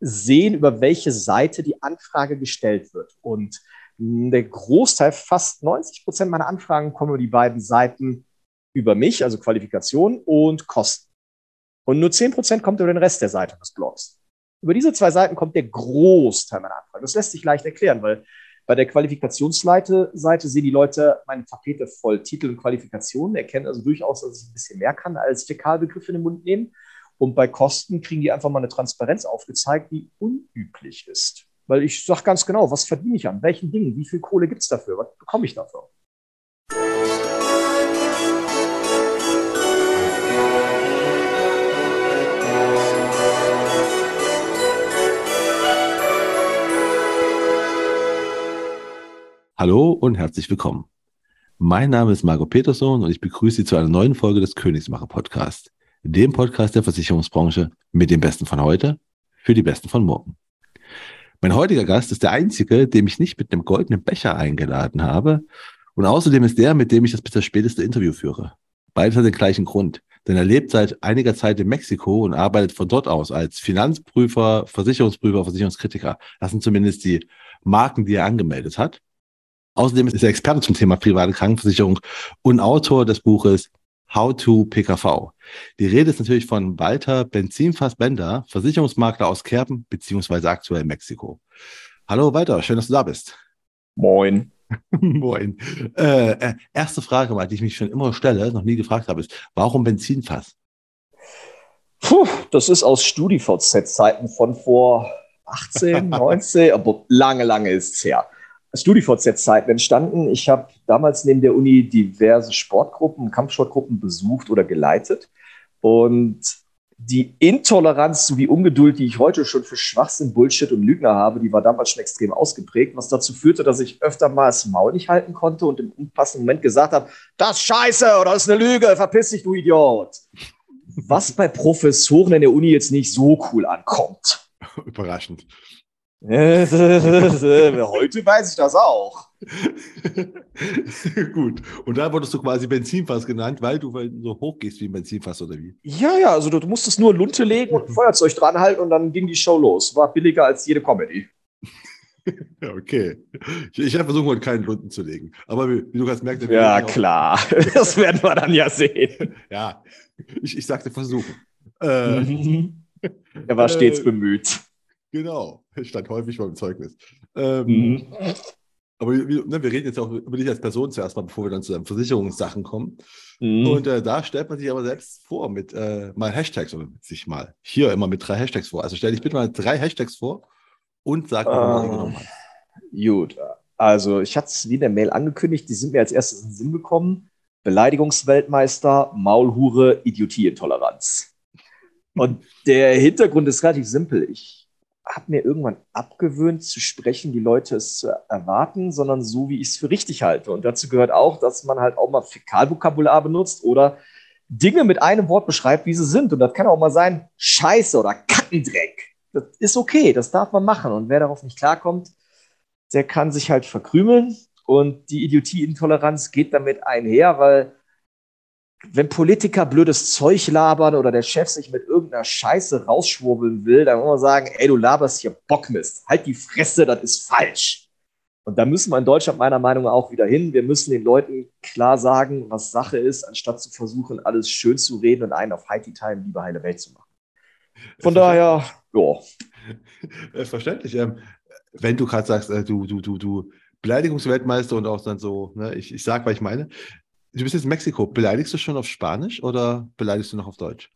sehen, über welche Seite die Anfrage gestellt wird. Und der Großteil, fast 90 Prozent meiner Anfragen kommen über die beiden Seiten über mich, also Qualifikation und Kosten. Und nur 10 Prozent kommt über den Rest der Seite des Blogs. Über diese zwei Seiten kommt der Großteil meiner Anfragen. Das lässt sich leicht erklären, weil bei der Qualifikationsseite Seite sehen die Leute meine Tapete voll Titel und Qualifikationen, erkennen also durchaus, dass ich ein bisschen mehr kann als Fäkalbegriffe in den Mund nehmen. Und bei Kosten kriegen die einfach mal eine Transparenz aufgezeigt, die unüblich ist. Weil ich sage ganz genau, was verdiene ich an welchen Dingen, wie viel Kohle gibt es dafür, was bekomme ich dafür? Hallo und herzlich willkommen. Mein Name ist Marco Peterson und ich begrüße Sie zu einer neuen Folge des Königsmacher Podcast, dem Podcast der Versicherungsbranche mit dem Besten von heute für die Besten von morgen. Mein heutiger Gast ist der einzige, dem ich nicht mit einem goldenen Becher eingeladen habe und außerdem ist der, mit dem ich das bisher späteste Interview führe. Beides hat den gleichen Grund, denn er lebt seit einiger Zeit in Mexiko und arbeitet von dort aus als Finanzprüfer, Versicherungsprüfer, Versicherungskritiker. Das sind zumindest die Marken, die er angemeldet hat. Außerdem ist er Experte zum Thema private Krankenversicherung und Autor des Buches How to PKV. Die Rede ist natürlich von Walter Benzinfass-Bender, Versicherungsmakler aus Kerpen beziehungsweise aktuell Mexiko. Hallo Walter, schön, dass du da bist. Moin. Moin. Äh, äh, erste Frage mal, die ich mich schon immer stelle, noch nie gefragt habe, ist, warum Benzinfass? Puh, das ist aus StudiVZ-Zeiten von vor 18, 19, aber lange, lange ist es her. StudiVZ-Zeiten entstanden. Ich habe damals neben der Uni diverse Sportgruppen, Kampfsportgruppen besucht oder geleitet. Und die Intoleranz sowie Ungeduld, die ich heute schon für Schwachsinn, Bullshit und Lügner habe, die war damals schon extrem ausgeprägt, was dazu führte, dass ich öfter mal das Maul nicht halten konnte und im unpassenden Moment gesagt habe, das ist scheiße oder das ist eine Lüge, verpiss dich, du Idiot. Was bei Professoren in der Uni jetzt nicht so cool ankommt. Überraschend. Heute weiß ich das auch. Gut. Und da wurdest du quasi Benzinfass genannt, weil du so hoch gehst wie ein Benzinfass oder wie? Ja, ja, also du, musstest nur Lunte legen und ein Feuerzeug dranhalten und dann ging die Show los. War billiger als jede Comedy. okay. Ich, ich werde versuchen, heute keinen Lunten zu legen. Aber wie, wie du kannst merken. Ja, klar. Das werden wir dann ja sehen. ja, ich, ich sagte versuchen. Äh, er war stets äh, bemüht. Genau, stand häufig beim Zeugnis. Ähm, mhm. Aber wir, ne, wir, reden jetzt auch über dich als Person zuerst mal, bevor wir dann zu den Versicherungssachen kommen. Mhm. Und äh, da stellt man sich aber selbst vor mit äh, mal Hashtags oder sich mal hier immer mit drei Hashtags vor. Also stell dich bitte mal drei Hashtags vor und sag, warum du genommen hast. Gut, also ich hatte es wie in der Mail angekündigt, die sind mir als erstes in den Sinn gekommen. Beleidigungsweltmeister, Maulhure, Idiotieintoleranz. Und der Hintergrund ist relativ simpel. Ich habe mir irgendwann abgewöhnt zu sprechen, die Leute es erwarten, sondern so, wie ich es für richtig halte. Und dazu gehört auch, dass man halt auch mal Fäkalvokabular benutzt oder Dinge mit einem Wort beschreibt, wie sie sind. Und das kann auch mal sein Scheiße oder Kackendreck. Das ist okay, das darf man machen. Und wer darauf nicht klarkommt, der kann sich halt verkrümeln. Und die Idiotie-Intoleranz geht damit einher, weil wenn Politiker blödes Zeug labern oder der Chef sich mit irgendeiner Scheiße rausschwurbeln will, dann muss man sagen, ey, du laberst hier Bockmist. Halt die Fresse, das ist falsch. Und da müssen wir in Deutschland meiner Meinung nach auch wieder hin. Wir müssen den Leuten klar sagen, was Sache ist, anstatt zu versuchen, alles schön zu reden und einen auf Heidi Time lieber heile Welt zu machen. Von daher, ja. Verständlich. Ähm, wenn du gerade sagst, äh, du, du, du, du Beleidigungsweltmeister und auch dann so, ne, ich, ich sag, was ich meine. Du bist jetzt in Mexiko. Beleidigst du schon auf Spanisch oder beleidigst du noch auf Deutsch?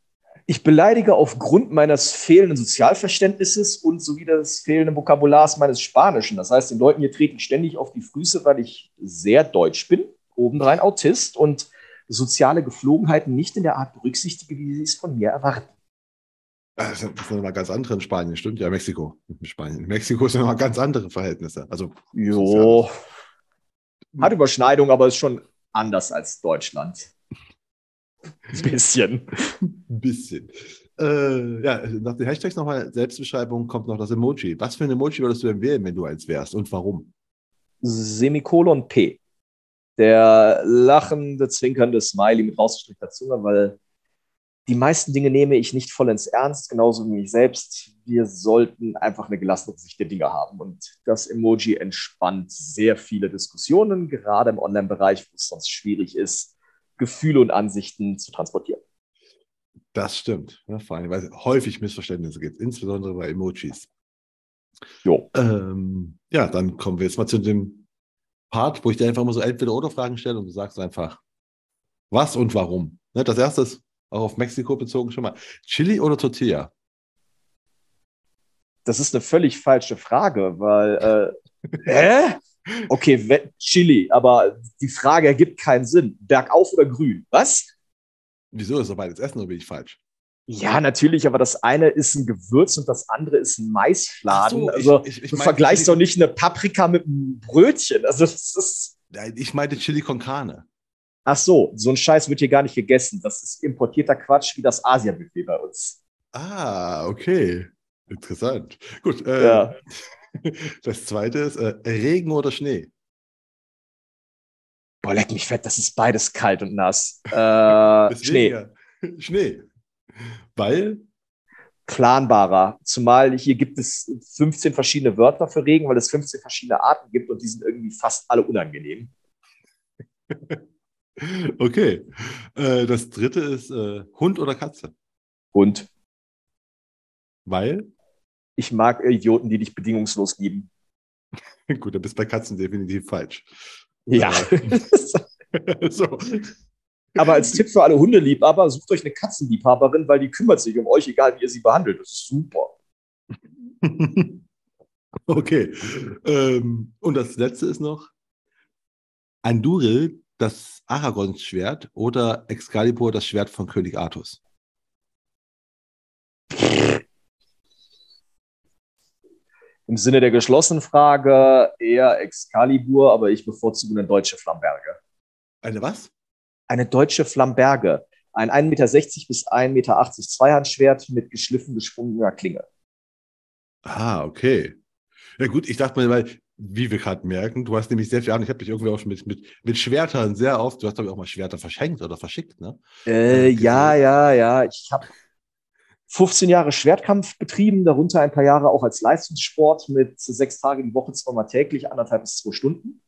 Ich beleidige aufgrund meines fehlenden Sozialverständnisses und sowie des fehlenden Vokabulars meines Spanischen. Das heißt, den Leuten hier trete ich ständig auf die Füße, weil ich sehr deutsch bin, obendrein Autist und soziale Geflogenheiten nicht in der Art berücksichtige, wie sie es von mir erwarten. Das sind, das sind mal ganz andere in Spanien, stimmt ja, Mexiko. In Spanien. In Mexiko sind mal ganz andere Verhältnisse. Also, jo. Hat Überschneidung, aber ist schon anders als Deutschland. Ein bisschen. Ein bisschen. Äh, ja, nach den Hashtags nochmal Selbstbeschreibung kommt noch das Emoji. Was für ein Emoji würdest du empfehlen, wenn du eins wärst und warum? Semikolon P. Der lachende, zwinkernde Smiley mit rausgestreckter Zunge, weil die meisten Dinge nehme ich nicht vollends ernst, genauso wie ich selbst. Wir sollten einfach eine gelassene Sicht der Dinge haben. Und das Emoji entspannt sehr viele Diskussionen, gerade im Online-Bereich, wo es sonst schwierig ist, Gefühle und Ansichten zu transportieren. Das stimmt. Ja, vor allem, weil es häufig Missverständnisse gibt, insbesondere bei Emojis. Jo. Ähm, ja, dann kommen wir jetzt mal zu dem Part, wo ich dir einfach mal so Entweder-Oder-Fragen stelle und du sagst einfach, was und warum. Ne, das erste ist auch auf Mexiko bezogen schon mal. Chili oder Tortilla? Das ist eine völlig falsche Frage, weil, äh, hä? Okay, Chili, aber die Frage ergibt keinen Sinn. Bergauf oder grün? Was? Wieso ist doch beides Essen oder bin ich falsch? Ja, natürlich, aber das eine ist ein Gewürz und das andere ist ein Maisfladen. So, also ich, ich, ich du vergleichst doch nicht eine Paprika mit einem Brötchen. Also das ist. Ich meinte Chili con Carne. Ach so, so ein Scheiß wird hier gar nicht gegessen. Das ist importierter Quatsch wie das Asia-Buffet bei uns. Ah, okay. Interessant. Gut. Äh, ja. Das zweite ist äh, Regen oder Schnee. Boah, leck mich fett, das ist beides kalt und nass. Äh, Schnee. Schnee. Weil? Planbarer. Zumal hier gibt es 15 verschiedene Wörter für Regen, weil es 15 verschiedene Arten gibt und die sind irgendwie fast alle unangenehm. Okay. Äh, das dritte ist äh, Hund oder Katze? Hund. Weil? Ich mag Idioten, die dich bedingungslos lieben. Gut, dann bist du bei Katzen definitiv falsch. Ja. Äh, so. Aber als Tipp für alle Hundeliebhaber, sucht euch eine Katzenliebhaberin, weil die kümmert sich um euch, egal wie ihr sie behandelt. Das ist super. okay. Ähm, und das letzte ist noch Anduril, das Aragons Schwert oder Excalibur, das Schwert von König Artus? Im Sinne der geschlossenen Frage eher Excalibur, aber ich bevorzuge eine deutsche Flamberge. Eine was? Eine deutsche Flamberge. Ein 1,60 Meter bis 1,80 Meter Zweihandschwert mit geschliffen geschwungener Klinge. Ah, okay. Ja gut, ich dachte mal, weil, wie wir gerade merken, du hast nämlich sehr viel Ahnung. Ich habe dich irgendwie auch schon mit, mit, mit Schwertern sehr oft, du hast glaube ich auch mal Schwerter verschenkt oder verschickt, ne? Äh, ja, ja, ja. Ich habe 15 Jahre Schwertkampf betrieben, darunter ein paar Jahre auch als Leistungssport mit sechs Tagen die Woche, zweimal täglich, anderthalb bis zwei Stunden.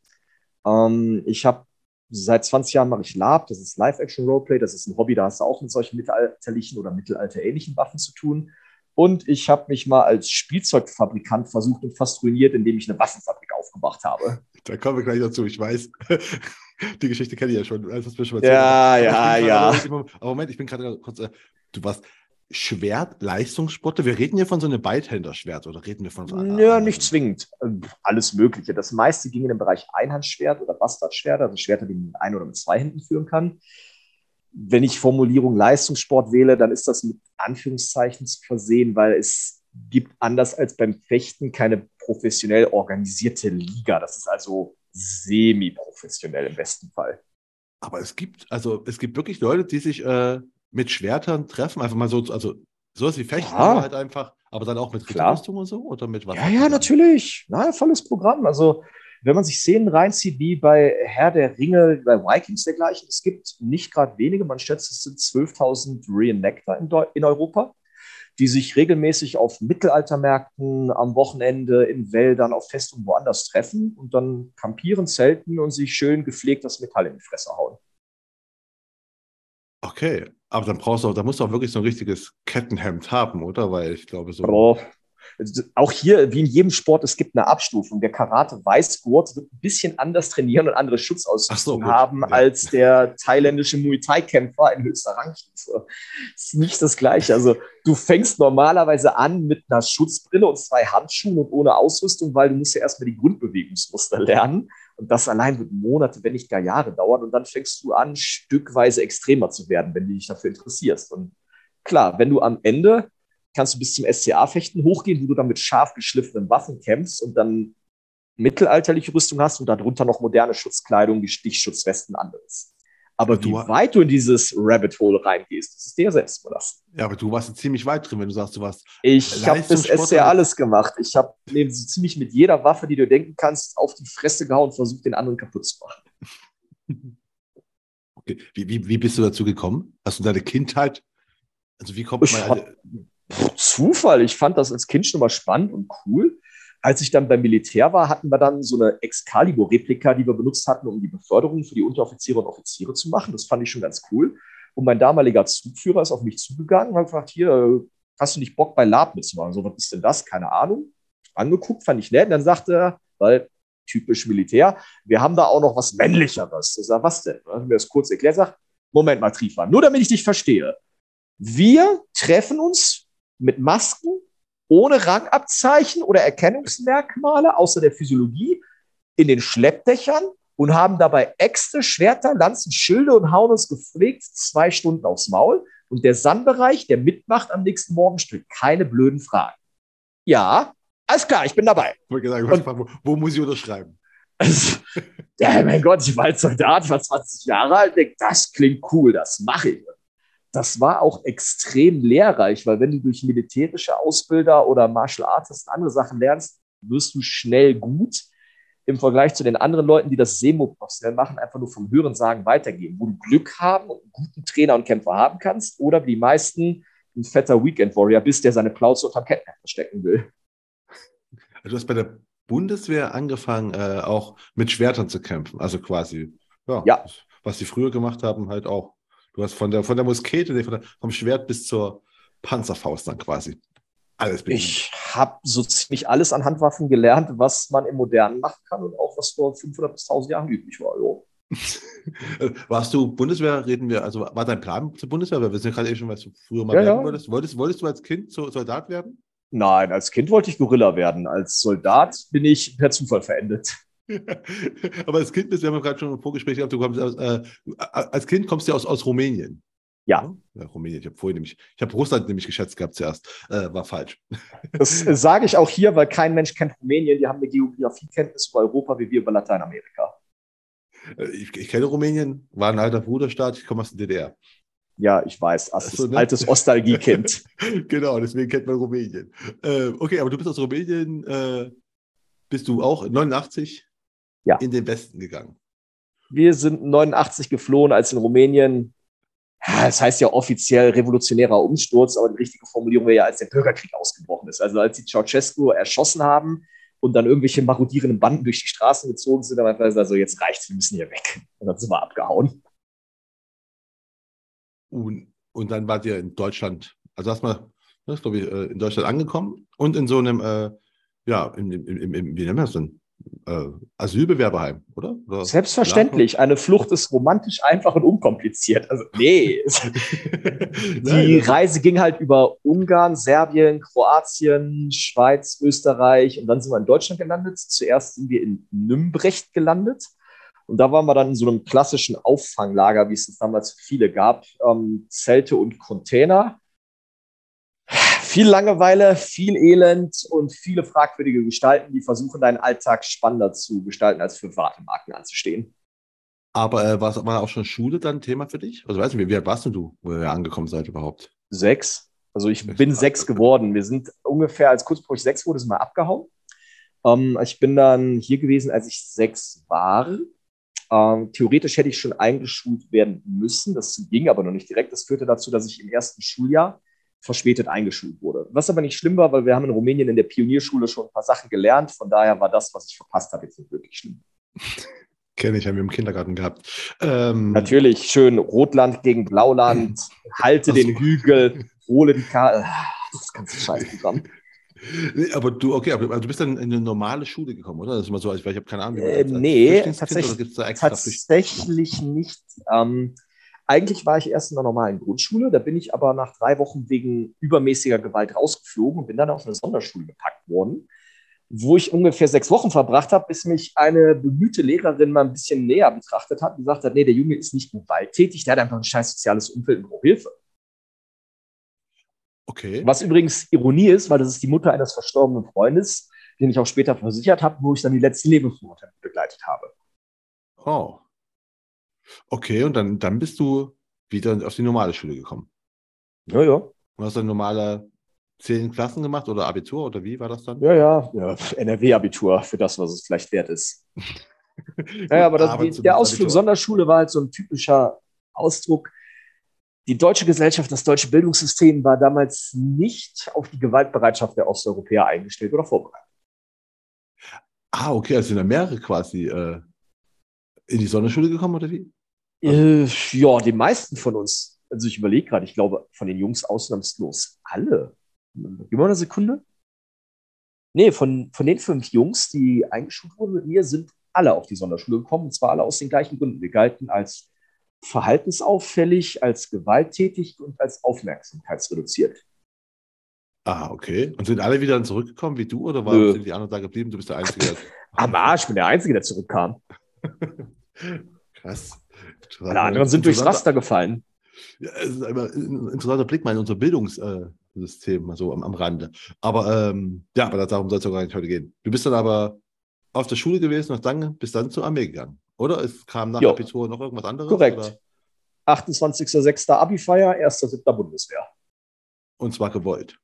Ähm, ich habe seit 20 Jahren mache ich Lab, das ist Live-Action-Roleplay, das ist ein Hobby, da hast du auch mit solchen mittelalterlichen oder mittelalterähnlichen Waffen zu tun. Und ich habe mich mal als Spielzeugfabrikant versucht und fast ruiniert, indem ich eine Waffenfabrik aufgemacht habe. Da kommen wir gleich dazu. Ich weiß, die Geschichte kenne ich ja schon. Das schon ja, ja, ja. aber Moment, ich bin gerade kurz. Äh, du warst Schwert, Leistungssporte? Wir reden hier von so einem Beidhänderschwert oder reden wir von so einem? Ja, nicht zwingend. Alles Mögliche. Das meiste ging in den Bereich Einhandschwert oder Bastardschwert, also Schwerter, die man mit ein oder mit zwei Händen führen kann. Wenn ich Formulierung Leistungssport wähle, dann ist das mit Anführungszeichen zu versehen, weil es gibt anders als beim Fechten keine professionell organisierte Liga. Das ist also semi-professionell im besten Fall. Aber es gibt, also es gibt wirklich Leute, die sich äh, mit Schwertern treffen? Einfach mal so, also sowas wie Fechten, ja. halt einfach, aber dann auch mit Rüstung und so? Oder mit was? Ja, ja, natürlich. Na, volles Programm. Also, wenn man sich Szenen reinzieht, wie bei Herr der Ringe, bei Vikings dergleichen, es gibt nicht gerade wenige, man schätzt, es sind 12.000 Reenactor in, in Europa, die sich regelmäßig auf Mittelaltermärkten, am Wochenende, in Wäldern, auf Festungen woanders treffen und dann campieren, zelten und sich schön gepflegt das Metall in die Fresse hauen. Okay, aber dann brauchst du, da musst du auch wirklich so ein richtiges Kettenhemd haben, oder? Weil ich glaube so. Oh. Auch hier, wie in jedem Sport, es gibt eine Abstufung. Der Karate-Weißgurt wird ein bisschen anders trainieren und andere Schutzausrüstung so, haben ja. als der thailändische Muay Thai-Kämpfer in höchster Rangstufe. Das ist nicht das Gleiche. Also, du fängst normalerweise an mit einer Schutzbrille und zwei Handschuhen und ohne Ausrüstung, weil du musst ja erstmal die Grundbewegungsmuster lernen. Und das allein wird Monate, wenn nicht gar Jahre dauern. Und dann fängst du an, stückweise extremer zu werden, wenn du dich dafür interessierst. Und klar, wenn du am Ende kannst du bis zum SCA-Fechten hochgehen, wo du dann mit scharf geschliffenen Waffen kämpfst und dann mittelalterliche Rüstung hast und darunter noch moderne Schutzkleidung, wie Stichschutzwesten, anderes. Aber wie weit du in dieses Rabbit Hole reingehst, das ist dir selbst überlassen. Ja, aber du warst ziemlich weit drin, wenn du sagst, du warst. Ich habe das SCA alles gemacht. Ich habe so ziemlich mit jeder Waffe, die du denken kannst, auf die Fresse gehauen und versucht, den anderen kaputt zu machen. Okay. Wie, wie, wie bist du dazu gekommen? Hast du deine Kindheit Also wie kommt man... Zufall. Ich fand das als Kind schon mal spannend und cool. Als ich dann beim Militär war, hatten wir dann so eine Excalibur-Replika, die wir benutzt hatten, um die Beförderung für die Unteroffiziere und Offiziere zu machen. Das fand ich schon ganz cool. Und mein damaliger Zugführer ist auf mich zugegangen und hat gefragt, hier, hast du nicht Bock bei Lab mitzumachen? So, was ist denn das? Keine Ahnung. Angeguckt, fand ich nett. Und dann sagte er, weil typisch Militär, wir haben da auch noch was Männlicheres. Ich sage, was denn? Dann hat mir das kurz erklärt, sagt, Moment mal, Triefmann, nur damit ich dich verstehe. Wir treffen uns mit Masken ohne Rangabzeichen oder Erkennungsmerkmale außer der Physiologie in den Schleppdächern und haben dabei Äxte, Schwerter, Lanzen, Schilde und hauen uns gepflegt zwei Stunden aufs Maul. Und der Sandbereich, der mitmacht am nächsten Morgen, stellt keine blöden Fragen. Ja, alles klar, ich bin dabei. Ich und, wo, wo, muss ich unterschreiben? Also, ja, mein Gott, ich war als Soldat, war 20 Jahre alt, denke, das klingt cool, das mache ich das war auch extrem lehrreich, weil wenn du durch militärische Ausbilder oder Martial Artists andere Sachen lernst, wirst du schnell gut im Vergleich zu den anderen Leuten, die das semi-professionell machen, einfach nur vom Hören sagen weitergeben, wo du Glück haben und einen guten Trainer und Kämpfer haben kannst oder wie die meisten ein fetter Weekend Warrior bist, der seine Plauze unterm Kettenhemd verstecken will. Du hast bei der Bundeswehr angefangen, äh, auch mit Schwertern zu kämpfen, also quasi, ja, ja. was sie früher gemacht haben, halt auch. Du hast von der, von der Muskete, von der, vom Schwert bis zur Panzerfaust dann quasi. Alles bedient. Ich habe so ziemlich alles an Handwaffen gelernt, was man im Modernen machen kann und auch was vor 500 bis 1000 Jahren üblich war. Jo. Warst du Bundeswehr, reden wir, also war dein Plan zur Bundeswehr? Wir sind gerade eben schon, was du früher mal ja, werden ja. wolltest. wolltest. Wolltest du als Kind Soldat werden? Nein, als Kind wollte ich Gorilla werden. Als Soldat bin ich per Zufall verendet. Aber als Kind bist wir haben gerade schon ein Vorgespräch gehabt, du kommst aus, äh, als Kind kommst du aus, aus Rumänien. Ja. ja. Rumänien, ich habe vorhin nämlich, ich habe Russland nämlich geschätzt gehabt zuerst. Äh, war falsch. Das sage ich auch hier, weil kein Mensch kennt Rumänien. Die haben eine Geografiekenntnis über Europa wie wir über Lateinamerika. Äh, ich, ich kenne Rumänien, war ein alter Bruderstaat, ich komme aus der DDR. Ja, ich weiß, also, ne? altes Ostalgie-Kind. genau, deswegen kennt man Rumänien. Äh, okay, aber du bist aus Rumänien, äh, bist du auch 89 ja. in den Westen gegangen. Wir sind 89 geflohen, als in Rumänien, das heißt ja offiziell revolutionärer Umsturz, aber die richtige Formulierung wäre ja, als der Bürgerkrieg ausgebrochen ist. Also als sie Ceausescu erschossen haben und dann irgendwelche marodierenden Banden durch die Straßen gezogen sind, dann einfach also jetzt reicht's, wir müssen hier weg. Und dann sind wir abgehauen. Und, und dann wart ihr in Deutschland, also erstmal, das glaube ich, äh, in Deutschland angekommen und in so einem, äh, ja, im, im, im, im, wie nennen wir das denn? Äh, Asylbewerberheim, oder? oder? Selbstverständlich. Eine Flucht ist romantisch einfach und unkompliziert. Also, nee. die Reise ging halt über Ungarn, Serbien, Kroatien, Schweiz, Österreich und dann sind wir in Deutschland gelandet. Zuerst sind wir in Nümbrecht gelandet. Und da waren wir dann in so einem klassischen Auffanglager, wie es es damals viele gab. Ähm, Zelte und Container viel Langeweile, viel Elend und viele fragwürdige Gestalten, die versuchen, deinen Alltag spannender zu gestalten, als für Wartemarken anzustehen. Aber äh, war, war auch schon Schule dann Thema für dich? Also weißt du, wie alt warst du, wo ihr angekommen seid überhaupt? Sechs. Also ich sechs bin sechs geworden. Wir sind ungefähr, als kurz bevor ich sechs wurde, sind wir abgehauen. Ähm, ich bin dann hier gewesen, als ich sechs war. Ähm, theoretisch hätte ich schon eingeschult werden müssen. Das ging aber noch nicht direkt. Das führte dazu, dass ich im ersten Schuljahr verspätet eingeschult wurde. Was aber nicht schlimm war, weil wir haben in Rumänien in der Pionierschule schon ein paar Sachen gelernt. Von daher war das, was ich verpasst habe, jetzt nicht wirklich schlimm. Kenne ich, haben wir im Kindergarten gehabt. Ähm, Natürlich, schön Rotland gegen Blauland, halte den Hügel, hole die Karte. Ah, das ganze Scheißprogramm. Nee, aber du, okay, aber du bist dann in eine normale Schule gekommen, oder? Das ist mal so, ich, ich habe keine Ahnung. Äh, als, als nee, tatsächlich, tatsächlich nicht. Ähm, eigentlich war ich erst in einer normalen Grundschule, da bin ich aber nach drei Wochen wegen übermäßiger Gewalt rausgeflogen und bin dann auf eine Sonderschule gepackt worden, wo ich ungefähr sechs Wochen verbracht habe, bis mich eine bemühte Lehrerin mal ein bisschen näher betrachtet hat und gesagt hat, nee, der Junge ist nicht gewalttätig, der hat einfach ein scheiß soziales Umfeld und braucht Hilfe. Okay. Was übrigens Ironie ist, weil das ist die Mutter eines verstorbenen Freundes, den ich auch später versichert habe, wo ich dann die letzten Lebensmonate begleitet habe. Oh. Okay, und dann, dann bist du wieder auf die normale Schule gekommen. Ja, ja. Und hast dann normale zehn Klassen gemacht oder Abitur oder wie war das dann? Ja, ja, ja NRW-Abitur für das, was es vielleicht wert ist. ja, aber das, die, der Ausflug Abitur. Sonderschule war halt so ein typischer Ausdruck. die deutsche Gesellschaft, das deutsche Bildungssystem war damals nicht auf die Gewaltbereitschaft der Osteuropäer eingestellt oder vorbereitet. Ah, okay, also sind da mehrere quasi äh, in die Sonderschule gekommen oder wie? Äh, ja, die meisten von uns. Also ich überlege gerade, ich glaube, von den Jungs ausnahmslos alle. Gib mal eine Sekunde. Nee, von, von den fünf Jungs, die eingeschult wurden mit mir, sind alle auf die Sonderschule gekommen. Und zwar alle aus den gleichen Gründen. Wir galten als verhaltensauffällig, als gewalttätig und als aufmerksamkeitsreduziert. Ah, okay. Und sind alle wieder dann zurückgekommen wie du oder waren sind die anderen da geblieben? Du bist der Einzige. Am Arsch, ich bin der Einzige, der zurückkam. Krass. Alle anderen sind durchs Raster gefallen. Ja, es ist ein interessanter Blick mal in unser Bildungssystem, also am, am Rande. Aber ähm, ja, aber darum soll es ja gar nicht heute gehen. Du bist dann aber auf der Schule gewesen und dann bist dann zur Armee gegangen. Oder? Es kam nach jo. Abitur noch irgendwas anderes? Korrekt. 28.06. Abi-Feier, 1.07. Bundeswehr. Und zwar gewollt.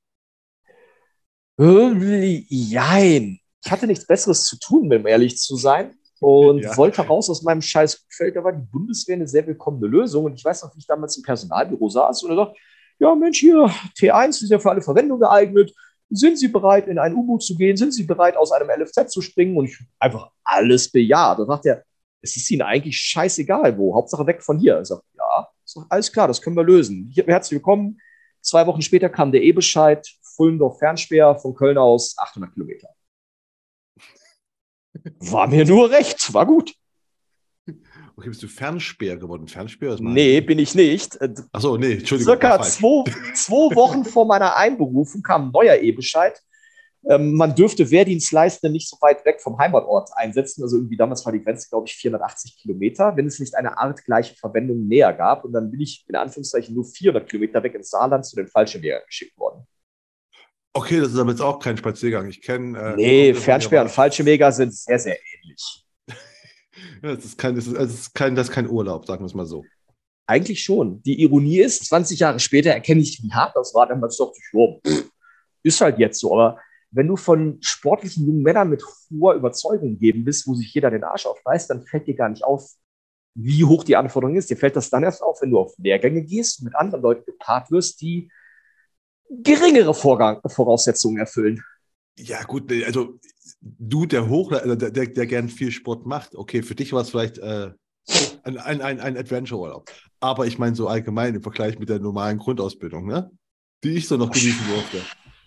Jein. Ich hatte nichts Besseres zu tun, um ehrlich zu sein. Und ja. wollte raus aus meinem scheiß Feld. Da war die Bundeswehr eine sehr willkommene Lösung. Und ich weiß noch, wie ich damals im Personalbüro saß und er sagt, ja Mensch, hier, T1 ist ja für alle Verwendung geeignet. Sind Sie bereit, in ein U-Boot zu gehen? Sind Sie bereit, aus einem LFZ zu springen? Und ich einfach alles bejaht. Da sagt er, es ist Ihnen eigentlich scheißegal wo. Hauptsache weg von hier. Ich sage, ja, sag, alles klar, das können wir lösen. Herzlich willkommen. Zwei Wochen später kam der E-Bescheid, Fullendorf Fernspeer von Köln aus 800 Kilometer. War mir nur recht, war gut. Okay, bist du Fernspeer geworden? Fernspeer ist Nee, bin ich nicht. Achso, nee, Entschuldigung. Circa zwei, zwei Wochen vor meiner Einberufung kam ein neuer E-Bescheid. Ähm, man dürfte Wehrdienstleistende nicht so weit weg vom Heimatort einsetzen. Also irgendwie damals war die Grenze, glaube ich, 480 Kilometer, wenn es nicht eine artgleiche Verwendung näher gab. Und dann bin ich in Anführungszeichen nur 400 Kilometer weg ins Saarland zu den Fallschirmjägern geschickt worden. Okay, das ist aber jetzt auch kein Spaziergang. Ich kenne. Äh, nee, Fernsperr und Fallschirmjäger sind sehr, sehr ähnlich. ja, das, ist kein, das, ist, das, ist kein, das ist kein Urlaub, sagen wir es mal so. Eigentlich schon. Die Ironie ist, 20 Jahre später erkenne ich, wie hart das war. Damals dachte ich, oh, ist halt jetzt so. Aber wenn du von sportlichen jungen Männern mit hoher Überzeugung geben bist, wo sich jeder den Arsch aufreißt, dann fällt dir gar nicht auf, wie hoch die Anforderung ist. Dir fällt das dann erst auf, wenn du auf Lehrgänge gehst und mit anderen Leuten gepaart wirst, die geringere Vorgang Voraussetzungen erfüllen. Ja, gut, also du, der Hoch, der, der, der gern viel Sport macht, okay, für dich war es vielleicht äh, ein, ein, ein, ein Adventure-Urlaub. Aber ich meine so allgemein im Vergleich mit der normalen Grundausbildung, ne? Die ich so noch genießen durfte.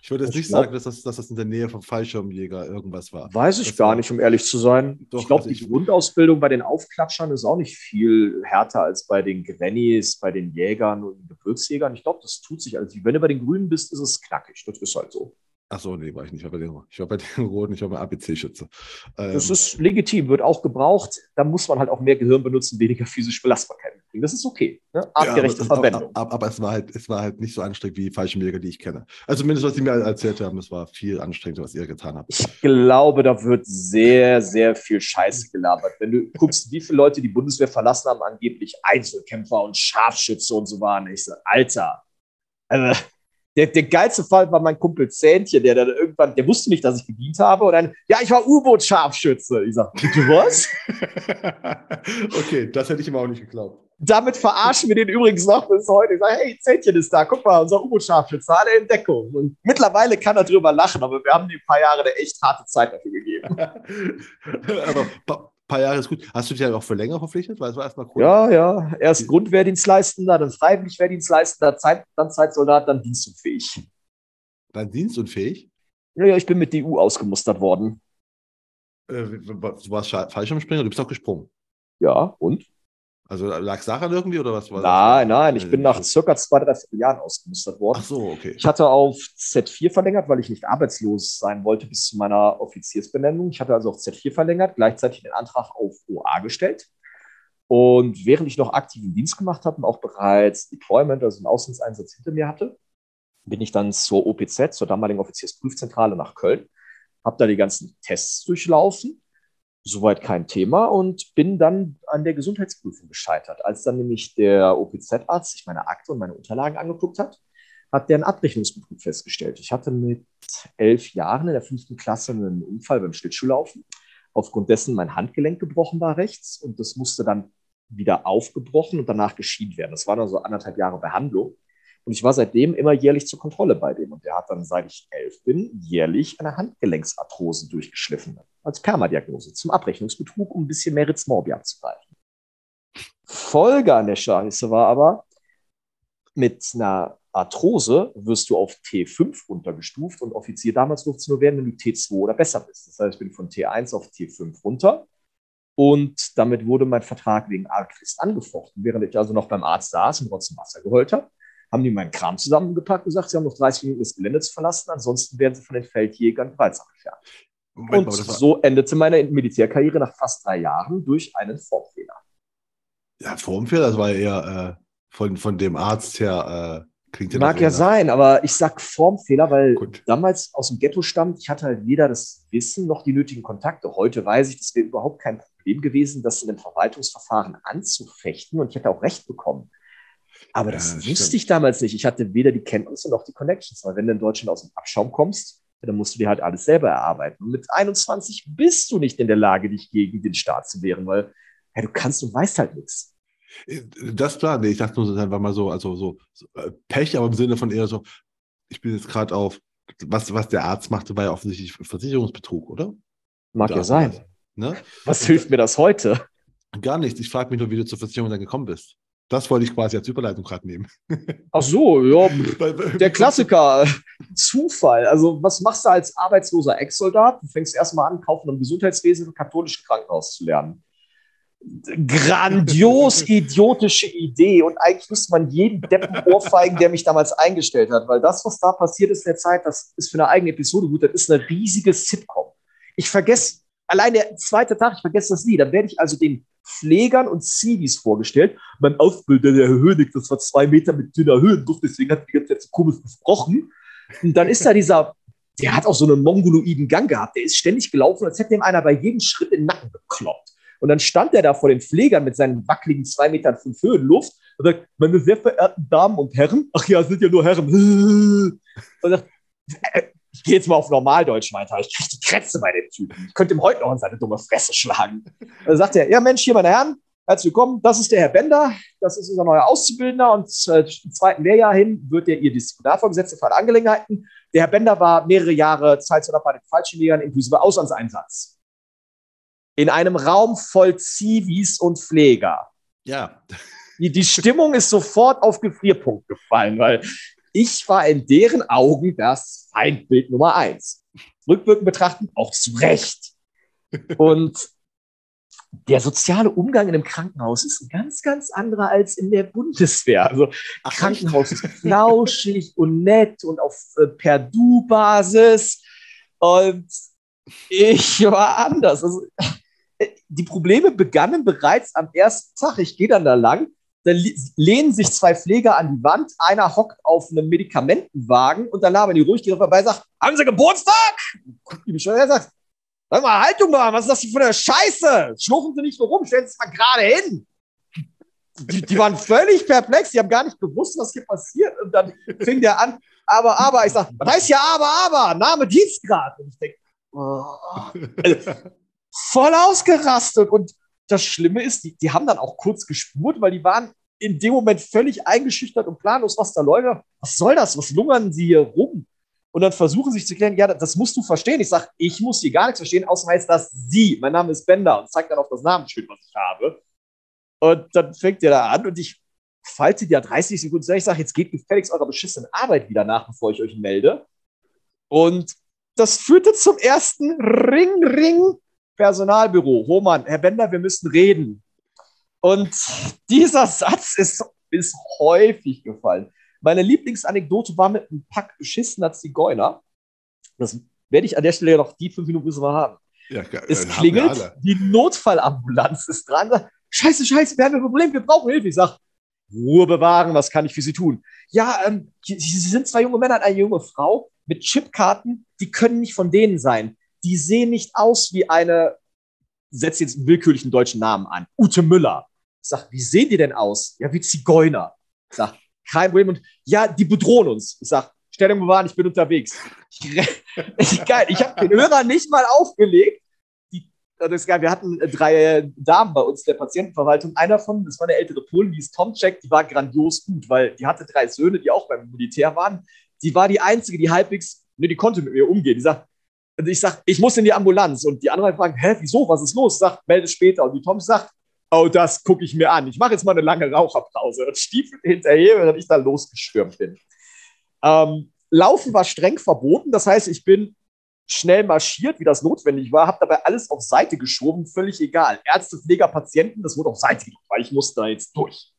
Ich würde jetzt nicht glaub, sagen, dass das, dass das in der Nähe vom Fallschirmjäger irgendwas war. Weiß ich das gar war, nicht, um ehrlich zu sein. Doch, ich glaube, also die Grundausbildung bei den Aufklatschern ist auch nicht viel härter als bei den Grannies, bei den Jägern und Gebirgsjägern. Ich glaube, das tut sich also. Wenn du bei den Grünen bist, ist es knackig. Das ist halt so. Ach so, nee, war ich nicht. Ich war bei den, ich war bei den Roten, ich war bei ABC-Schütze. Ähm, das ist legitim, wird auch gebraucht. Da muss man halt auch mehr Gehirn benutzen, weniger physische Belastbarkeit kriegen. Das ist okay. Ne? Artgerechte ja, aber, Verwendung. Aber, aber, aber, es, war halt, es war halt nicht so anstrengend wie Fallschirmjäger, die ich kenne. Also zumindest, was sie mir erzählt haben, es war viel anstrengender, was ihr getan habt. Ich glaube, da wird sehr, sehr viel Scheiße gelabert. Wenn du guckst, wie viele Leute die Bundeswehr verlassen haben, angeblich Einzelkämpfer und Scharfschütze und so waren. Ich so, Alter, also der, der geilste Fall war mein Kumpel Zähnchen, der dann irgendwann, der wusste nicht, dass ich gedient habe. Und dann, ja, ich war U-Boot-Scharfschütze. Ich sag, du was? okay, das hätte ich ihm auch nicht geglaubt. Damit verarschen wir den übrigens noch bis heute. Ich sage, hey, Zähnchen ist da, guck mal, unser U-Boot-Scharfschütze, alle in Deckung. Und mittlerweile kann er drüber lachen, aber wir haben ihm ein paar Jahre eine echt harte Zeit dafür gegeben. aber paar Jahre ist gut. Hast du dich dann auch für länger verpflichtet? Weil es war erstmal cool. Ja, ja. Erst Grundwehrdienstleistender, dann Freiwilligwehrdienstleistender, Zeit, dann Zeitsoldat, dann dienstunfähig. Dann dienstunfähig? Ja, ja, ich bin mit DU ausgemustert worden. Äh, du warst Fallschirmspringer, du bist auch gesprungen. Ja, und? Also lag es daran irgendwie oder was war Nein, das? nein, ich bin nach circa zwei, drei Jahren ausgemustert worden. Ach so, okay. Ich hatte auf Z4 verlängert, weil ich nicht arbeitslos sein wollte bis zu meiner Offiziersbenennung. Ich hatte also auf Z4 verlängert, gleichzeitig den Antrag auf OA gestellt. Und während ich noch aktiven Dienst gemacht habe und auch bereits Deployment, also einen Auslandseinsatz hinter mir hatte, bin ich dann zur OPZ, zur damaligen Offiziersprüfzentrale nach Köln, habe da die ganzen Tests durchlaufen soweit kein Thema und bin dann an der Gesundheitsprüfung gescheitert. Als dann nämlich der OPZ-Arzt sich meine Akte und meine Unterlagen angeguckt hat, hat der einen Abrechnungsbetrug festgestellt. Ich hatte mit elf Jahren in der fünften Klasse einen Unfall beim Schlittschuhlaufen, aufgrund dessen mein Handgelenk gebrochen war rechts und das musste dann wieder aufgebrochen und danach geschieden werden. Das waren dann so anderthalb Jahre Behandlung. Und ich war seitdem immer jährlich zur Kontrolle bei dem. Und der hat dann, seit ich elf bin, jährlich eine Handgelenksarthrose durchgeschliffen. Als Permadiagnose zum Abrechnungsbetrug, um ein bisschen mehr Ritzmorbi abzugreifen. Folge an der Scheiße war aber, mit einer Arthrose wirst du auf T5 runtergestuft und Offizier damals durfte es nur werden, wenn du T2 oder besser bist. Das heißt, ich bin von T1 auf T5 runter und damit wurde mein Vertrag wegen Argfrist angefochten. Während ich also noch beim Arzt saß und trotzdem Wasser geholt habe, haben die meinen Kram zusammengepackt und gesagt, sie haben noch 30 Minuten das Gelände zu verlassen, ansonsten werden sie von den Feldjägern gewaltsam entfernt. und so endete meine Militärkarriere nach fast drei Jahren durch einen Formfehler. Ja, Formfehler, das war ja eher äh, von, von dem Arzt her. Äh Klingt Mag ja sein, aber ich sag Formfehler, weil Gut. damals aus dem Ghetto stammt, ich hatte halt weder das Wissen noch die nötigen Kontakte. Heute weiß ich, das wäre überhaupt kein Problem gewesen, das in einem Verwaltungsverfahren anzufechten und ich hätte auch Recht bekommen. Aber ja, das wusste stimmt. ich damals nicht. Ich hatte weder die Kenntnisse noch die Connections, weil wenn du in Deutschland aus dem Abschaum kommst, dann musst du dir halt alles selber erarbeiten. Und mit 21 bist du nicht in der Lage, dich gegen den Staat zu wehren, weil ja, du kannst und weißt halt nichts. Äh, das klar, nee, ich dachte nur einfach mal so, also so, so äh, Pech, aber im Sinne von eher so, ich bin jetzt gerade auf, was, was der Arzt machte, war ja offensichtlich Versicherungsbetrug, oder? Mag ja sein. Ne? Was hilft mir das heute? Gar nichts. Ich frage mich nur, wie du zur Versicherung dann gekommen bist. Das wollte ich quasi als Überleitung gerade nehmen. Ach so, ja. Der Klassiker, Zufall. Also, was machst du als arbeitsloser Ex-Soldat? Du fängst erstmal an, kaufen im Gesundheitswesen im katholischen Krankenhaus zu lernen grandios idiotische Idee und eigentlich müsste man jeden Deppen ohrfeigen, der mich damals eingestellt hat, weil das, was da passiert ist in der Zeit, das ist für eine eigene Episode gut, das ist eine riesige Sitcom. Ich vergesse, allein der zweite Tag, ich vergesse das nie, dann werde ich also den Pflegern und Zivis vorgestellt. Mein Ausbilder, der Herr Hönig, das war zwei Meter mit dünner Höhenluft, deswegen hat er die ganze Zeit so komisch gesprochen. Und dann ist da dieser, der hat auch so einen mongoloiden Gang gehabt, der ist ständig gelaufen, als hätte ihm einer bei jedem Schritt den Nacken gekloppt. Und dann stand er da vor den Pflegern mit seinen wackeligen zwei Metern fünf Höhen Luft und sagt, meine sehr verehrten Damen und Herren, ach ja, sind ja nur Herren. Und sagt, ich gehe jetzt mal auf Normaldeutsch weiter, ich kriege die Krätze bei dem Typen. Ich könnte ihm heute noch in seine dumme Fresse schlagen. Dann sagt er, ja Mensch, hier meine Herren, herzlich willkommen, das ist der Herr Bender, das ist unser neuer Auszubildender und äh, im zweiten Lehrjahr hin wird er Ihr Disziplinarvorgesetzter für alle Angelegenheiten. Der Herr Bender war mehrere Jahre Zeitsoldat bei den Fallschirmjägern inklusive Auslandseinsatz in einem Raum voll Zivis und Pfleger. Ja. Die, die Stimmung ist sofort auf Gefrierpunkt gefallen, weil ich war in deren Augen das Feindbild Nummer eins. Rückwirkend betrachtend auch zu Recht. Und der soziale Umgang in einem Krankenhaus ist ein ganz, ganz anderer als in der Bundeswehr. Also Ach, Krankenhaus ist flauschig und nett und auf äh, per Du-Basis. Und ich war anders. Also, die Probleme begannen bereits am ersten Tag. Ich gehe dann da lang, dann lehnen sich zwei Pfleger an die Wand, einer hockt auf einem Medikamentenwagen und dann labern die ruhig, geht vorbei sagt, haben Sie Geburtstag? Guckt die schon, er sagt, sag mal, Haltung mal, was ist das für eine Scheiße? Schnurren Sie nicht so rum, stellen Sie es mal gerade hin. Die, die, waren völlig perplex, die haben gar nicht gewusst, was hier passiert. Und dann fing der an, aber, aber, ich sag, was heißt ja aber, aber, Name, Dienstgrad. Und ich denke, oh. also, voll ausgerastet. Und das Schlimme ist, die, die haben dann auch kurz gespurt, weil die waren in dem Moment völlig eingeschüchtert und planlos, was da läuft. Was soll das? Was lungern sie hier rum? Und dann versuchen sich zu klären, ja, das musst du verstehen. Ich sage, ich muss hier gar nichts verstehen, außer heißt das sie. Mein Name ist Bender und zeigt dann auf das Namensschild, was ich habe. Und dann fängt der da an und ich falte dir 30 Sekunden Ich sage, jetzt geht gefälligst eurer beschissenen Arbeit wieder nach, bevor ich euch melde. Und das führte zum ersten Ring, Ring Personalbüro, Roman, Herr Bender, wir müssen reden. Und dieser Satz ist, ist häufig gefallen. Meine Lieblingsanekdote war mit einem Pack beschissener Zigeuner. Das werde ich an der Stelle noch die fünf Minuten müssen wir haben. Ja, es klingelt, die Notfallambulanz ist dran. Scheiße, scheiße, wir haben ein Problem, wir brauchen Hilfe. Ich sage, Ruhe bewahren, was kann ich für Sie tun? Ja, ähm, Sie sind zwei junge Männer und eine junge Frau mit Chipkarten, die können nicht von denen sein die sehen nicht aus wie eine, setzt jetzt einen willkürlichen deutschen Namen an, Ute Müller. Ich sag, wie sehen die denn aus? Ja, wie Zigeuner. Ich sag, kein Problem. Und ja, die bedrohen uns. Ich sag, Stellung bewahren, ich bin unterwegs. Ich, geil, ich habe den Hörer nicht mal aufgelegt. Die das ist geil. Wir hatten äh, drei Damen bei uns der Patientenverwaltung. Einer von, das war eine ältere Polin, die ist Tom Check, die war grandios gut, weil die hatte drei Söhne, die auch beim Militär waren. Die war die einzige, die halbwegs, ne, die konnte mit mir umgehen. Die sagt, ich sag, ich muss in die Ambulanz. Und die anderen fragen, hä, wieso, was ist los? Sagt, melde später. Und die Tom sagt, oh, das gucke ich mir an. Ich mache jetzt mal eine lange Raucherpause und stiefel hinterher, während ich da losgestürmt bin. Ähm, Laufen war streng verboten. Das heißt, ich bin schnell marschiert, wie das notwendig war, habe dabei alles auf Seite geschoben, völlig egal. Ärzte, Pfleger, Patienten, das wurde auf Seite gedrückt, weil ich musste da jetzt durch.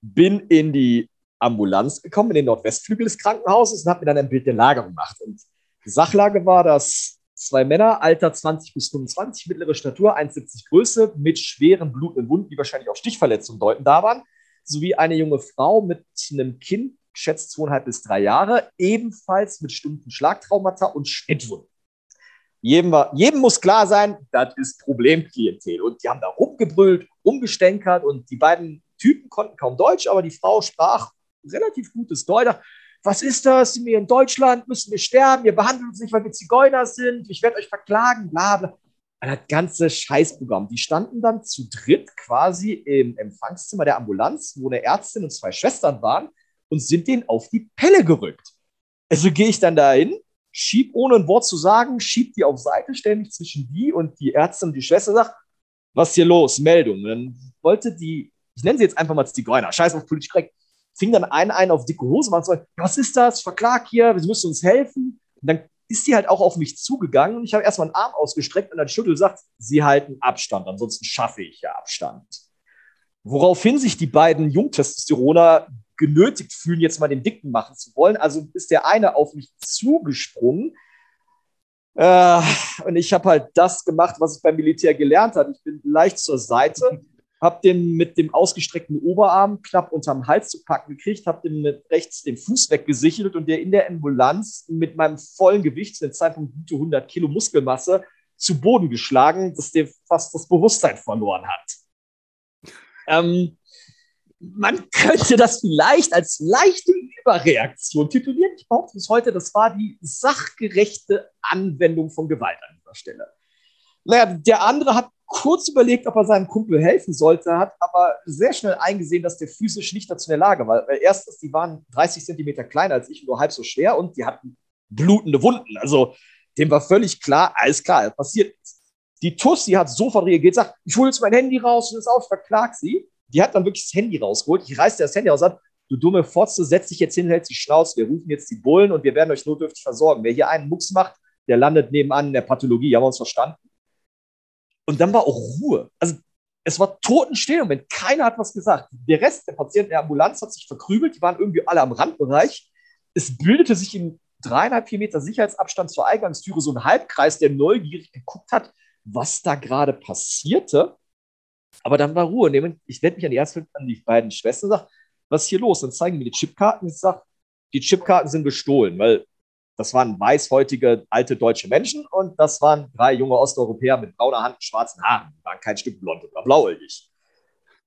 Bin in die Ambulanz gekommen, in den Nordwestflügel des Krankenhauses und habe mir dann ein Bild der Lage gemacht. Und Sachlage war, dass zwei Männer, Alter 20 bis 25, mittlere Statur, 1,70 Größe, mit schweren blutenden Wunden, die wahrscheinlich auch Stichverletzungen deuten, da waren, sowie eine junge Frau mit einem Kind, schätzt zweieinhalb bis drei Jahre, ebenfalls mit stunden Schlagtraumata und Schnittwunden. Jedem, war, jedem muss klar sein, das ist Problemklientel. Und die haben da rumgebrüllt, rumgestänkert und die beiden Typen konnten kaum Deutsch, aber die Frau sprach relativ gutes Deutsch. Was ist das? Sind wir in Deutschland? Müssen wir sterben? Ihr behandelt uns nicht, weil wir Zigeuner sind. Ich werde euch verklagen, bla bla. Das ganze Scheißprogramm. Die standen dann zu dritt quasi im Empfangszimmer der Ambulanz, wo eine Ärztin und zwei Schwestern waren und sind denen auf die Pelle gerückt. Also gehe ich dann dahin, schieb ohne ein Wort zu sagen, schieb die auf Seite, stelle mich zwischen die und die Ärztin und die Schwester, sagt, was ist hier los? Meldung. Und dann wollte die, ich nenne sie jetzt einfach mal Zigeuner, scheiß auf politisch korrekt, fing dann einen ein auf dicke Hose, war so, was ist das? Verklag hier, sie müssen uns helfen. Und dann ist sie halt auch auf mich zugegangen und ich habe erstmal einen Arm ausgestreckt und dann schüttelt sagt, sie halten Abstand, ansonsten schaffe ich ja Abstand. Woraufhin sich die beiden Jungtestosteroner genötigt fühlen, jetzt mal den Dicken machen zu wollen. Also ist der eine auf mich zugesprungen. Äh, und ich habe halt das gemacht, was ich beim Militär gelernt habe. Ich bin leicht zur Seite, habe den mit dem ausgestreckten Oberarm knapp unterm Hals zu packen gekriegt, habe den mit rechts den Fuß weggesichert und der in der Ambulanz mit meinem vollen Gewicht, zu der Zeit von gute 100 Kilo Muskelmasse, zu Boden geschlagen, dass der fast das Bewusstsein verloren hat. Ähm, man könnte das vielleicht als leichte Überreaktion titulieren. Ich behaupte bis heute, das war die sachgerechte Anwendung von Gewalt an dieser Stelle. Naja, der andere hat kurz überlegt, ob er seinem Kumpel helfen sollte, hat aber sehr schnell eingesehen, dass der physisch nicht dazu in der Lage war. Weil erstens, die waren 30 Zentimeter kleiner als ich, nur halb so schwer und die hatten blutende Wunden. Also dem war völlig klar, alles klar, passiert nichts. Die Tussi hat sofort reagiert, sagt, ich hole jetzt mein Handy raus und es auf, verklag sie die hat dann wirklich das Handy rausgeholt. Ich reiße das Handy aus und sagt, du dumme Fotze, setz dich jetzt hin, hältst die Schnauze, wir rufen jetzt die Bullen und wir werden euch notdürftig versorgen. Wer hier einen Mucks macht, der landet nebenan in der Pathologie. Haben wir uns verstanden? Und dann war auch Ruhe. Also es war totenstill und wenn keiner hat was gesagt. Der Rest der Patienten der Ambulanz hat sich verkrümelt, die waren irgendwie alle am Randbereich. Es bildete sich in dreieinhalb, vier Meter Sicherheitsabstand zur Eingangstüre so ein Halbkreis, der neugierig geguckt hat, was da gerade passierte. Aber dann war Ruhe. Ich wende mich an die Ärzte, an die beiden Schwestern und sage, was ist hier los? Dann zeigen mir die Chipkarten. Ich sage, die Chipkarten sind gestohlen, weil das waren weißhäutige alte deutsche Menschen und das waren drei junge Osteuropäer mit brauner Hand und schwarzen Haaren. Die waren kein Stück blond oder blauäugig.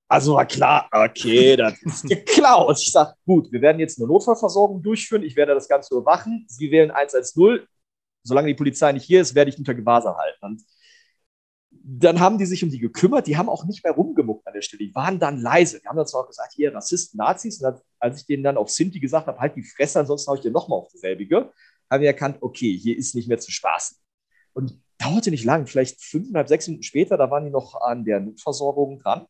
Also war klar, okay, das ist geklaut. Ich sage, gut, wir werden jetzt eine Notfallversorgung durchführen. Ich werde das Ganze überwachen. Sie wählen 110. Solange die Polizei nicht hier ist, werde ich unter Gewahrsam halten. Und dann haben die sich um die gekümmert, die haben auch nicht mehr rumgemuckt an der Stelle, die waren dann leise. Die haben dann zwar auch gesagt, hier Rassisten, Nazis, und als ich denen dann auf Sinti gesagt habe, halt die Fresse, ansonsten haue ich dir nochmal auf dieselbige, haben wir erkannt, okay, hier ist nicht mehr zu spaßen. Und dauerte nicht lang, vielleicht fünfeinhalb, sechs Minuten später, da waren die noch an der Notversorgung dran,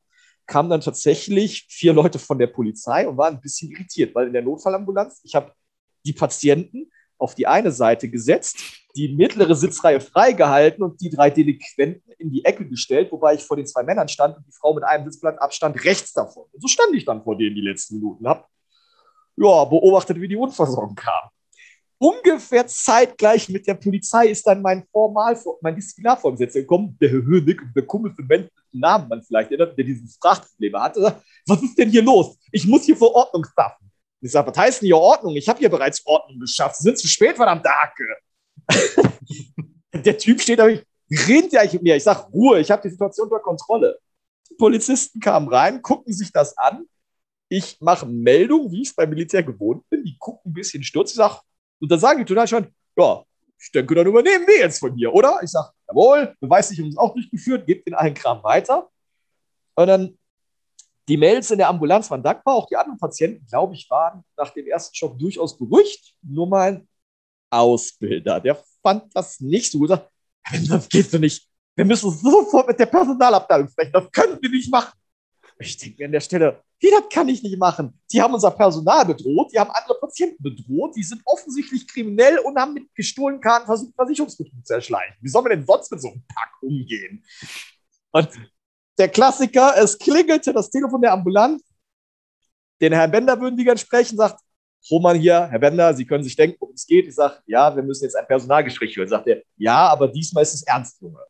kamen dann tatsächlich vier Leute von der Polizei und waren ein bisschen irritiert, weil in der Notfallambulanz, ich habe die Patienten auf die eine Seite gesetzt, die mittlere Sitzreihe freigehalten und die drei Delinquenten in die Ecke gestellt, wobei ich vor den zwei Männern stand und die Frau mit einem Sitzplatzabstand rechts davon. Und so stand ich dann vor denen die letzten Minuten, hab ja, beobachtet, wie die Unversorgung kam. Ungefähr zeitgleich mit der Polizei ist dann mein Formal, mein Disziplinarvorgesetzter gekommen, der Höhnig, der Kumpel für Menschen, Namen man vielleicht erinnert, der diese Sprachprobleme hatte. Was ist denn hier los? Ich muss hier vor Ordnung schaffen. Ich sage, was heißt denn hier Ordnung? Ich habe hier bereits Ordnung geschafft. Sie sind zu spät, verdammt Hake. der Typ steht da, redet ja mit mir. Ich sage, Ruhe, ich habe die Situation unter Kontrolle. Die Polizisten kamen rein, gucken sich das an. Ich mache Meldung, wie ich es beim Militär gewohnt bin. Die gucken ein bisschen stürzt. Ich sage, und dann sagen die total schon, ja, ich denke, dann übernehmen wir jetzt von hier, oder? Ich sage, jawohl, Beweissicherung ist auch durchgeführt, gebt den allen Kram weiter. Und dann die Mails in der Ambulanz waren dankbar. Auch die anderen Patienten, glaube ich, waren nach dem ersten Schock durchaus beruhigt. Nur mein Ausbilder, der fand das nicht so gut. Das geht doch nicht. Wir müssen sofort mit der Personalabteilung sprechen. Das können wir nicht machen. Ich denke mir an der Stelle, wie, das kann ich nicht machen. Die haben unser Personal bedroht, die haben andere Patienten bedroht, die sind offensichtlich kriminell und haben mit gestohlenen Karten versucht, Versicherungsbetrug zu erschleichen. Wie sollen wir denn sonst mit so einem Pack umgehen? Und der Klassiker, es klingelte das Telefon der Ambulanz. Den Herrn Bender würden die gerne sprechen, sagt, Roman hier, Herr Bender, Sie können sich denken, worum es geht. Ich sage, ja, wir müssen jetzt ein Personalgespräch führen. Sagt er, ja, aber diesmal ist es ernst, Junge.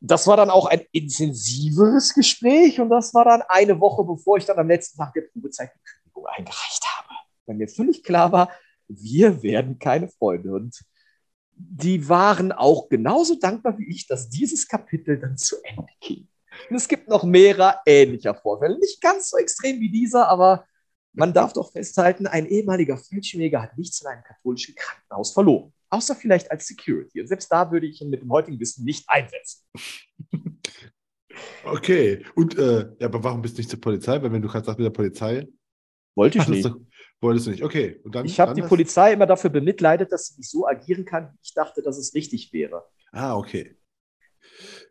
Das war dann auch ein intensiveres Gespräch und das war dann eine Woche, bevor ich dann am letzten Tag der Probezeit die Kündigung eingereicht habe. Weil mir völlig klar war, wir werden keine Freunde. Und die waren auch genauso dankbar wie ich, dass dieses Kapitel dann zu Ende ging. Und es gibt noch mehrere ähnlicher Vorfälle. Nicht ganz so extrem wie dieser, aber man darf doch festhalten, ein ehemaliger Fallschirmjäger hat nichts in einem katholischen Krankenhaus verloren. Außer vielleicht als Security. Und selbst da würde ich ihn mit dem heutigen Wissen nicht einsetzen. Okay. Und äh, ja, aber warum bist du nicht zur Polizei? Weil wenn du gerade sagst mit der Polizei. Wollte ich nicht. Du, wolltest du nicht. Okay. Dann, ich habe die Polizei immer dafür bemitleidet, dass sie nicht so agieren kann, wie ich dachte, dass es richtig wäre. Ah, okay.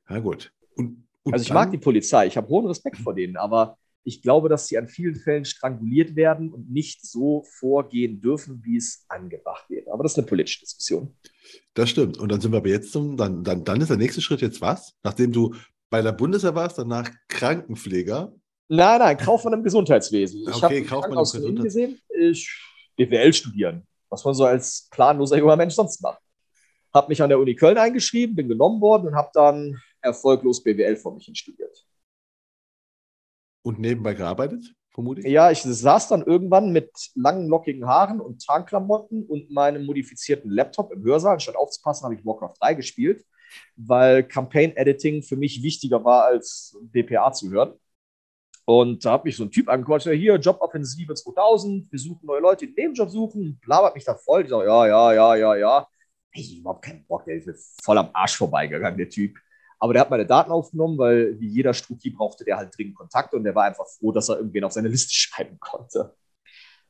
Na gut. Und und also ich mag die Polizei, ich habe hohen Respekt vor denen, aber ich glaube, dass sie an vielen Fällen stranguliert werden und nicht so vorgehen dürfen, wie es angebracht wird. Aber das ist eine politische Diskussion. Das stimmt. Und dann sind wir aber jetzt zum, dann, dann, dann ist der nächste Schritt jetzt was? Nachdem du bei der Bundeswehr warst, danach Krankenpfleger? Nein, nein, Kaufmann im Gesundheitswesen. Ich okay, Kaufmann im Gesundheitswesen. gesehen, ich BWL studieren, was man so als planloser junger Mensch sonst macht. Habe mich an der Uni Köln eingeschrieben, bin genommen worden und habe dann erfolglos BWL vor mich hin studiert. Und nebenbei gearbeitet, vermute ich? Ja, ich saß dann irgendwann mit langen, lockigen Haaren und Tarnklamotten und meinem modifizierten Laptop im Hörsaal. Anstatt aufzupassen, habe ich Warcraft 3 gespielt, weil Campaign Editing für mich wichtiger war, als DPA zu hören. Und da hat mich so ein Typ angequatscht, hier, Joboffensive 2000, wir suchen neue Leute, die den Nebenjob suchen, labert mich da voll. Ich sage, ja, ja, ja, ja, ja. Ich habe überhaupt keinen Bock, der ist voll am Arsch vorbeigegangen, der Typ. Aber der hat meine Daten aufgenommen, weil wie jeder Struki brauchte der halt dringend Kontakt und der war einfach froh, dass er irgendwen auf seine Liste schreiben konnte.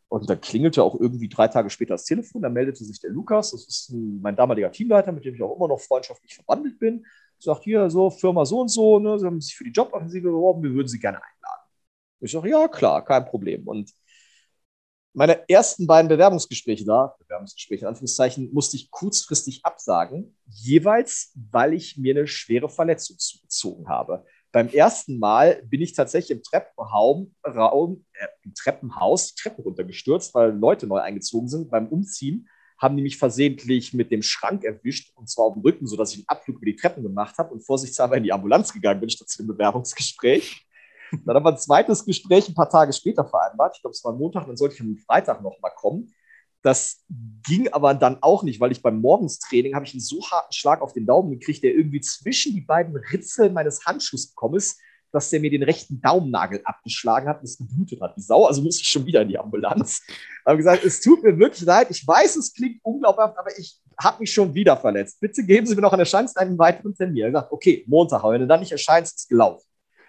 Und dann klingelte auch irgendwie drei Tage später das Telefon, da meldete sich der Lukas, das ist ein, mein damaliger Teamleiter, mit dem ich auch immer noch freundschaftlich verbandelt bin, sagt hier so, Firma so und so, ne, sie haben sich für die Joboffensive beworben, wir würden sie gerne einladen. Ich sage, ja, klar, kein Problem. Und meine ersten beiden Bewerbungsgespräche da, Bewerbungsgespräche in Anführungszeichen, musste ich kurzfristig absagen, jeweils, weil ich mir eine schwere Verletzung zugezogen habe. Beim ersten Mal bin ich tatsächlich im Treppenraum, Raum, äh, im Treppenhaus die Treppe runtergestürzt, weil Leute neu eingezogen sind. Beim Umziehen haben die mich versehentlich mit dem Schrank erwischt und zwar auf dem Rücken, sodass ich einen Abflug über die Treppen gemacht habe und vorsichtshalber in die Ambulanz gegangen bin statt zu dem Bewerbungsgespräch. Dann haben wir ein zweites Gespräch ein paar Tage später vereinbart. Ich glaube, es war Montag, dann sollte ich am Freitag noch mal kommen. Das ging aber dann auch nicht, weil ich beim Morgenstraining habe ich einen so harten Schlag auf den Daumen gekriegt, der irgendwie zwischen die beiden Ritzel meines Handschuhs gekommen ist, dass der mir den rechten Daumennagel abgeschlagen hat und es geblutet hat. Wie Sau, also muss ich schon wieder in die Ambulanz. Ich habe gesagt, es tut mir wirklich leid. Ich weiß, es klingt unglaublich, aber ich habe mich schon wieder verletzt. Bitte geben Sie mir noch eine Chance, einen weiteren Termin. Habe gesagt, okay, Montag, wenn du dann nicht erscheinst, ist gelaufen.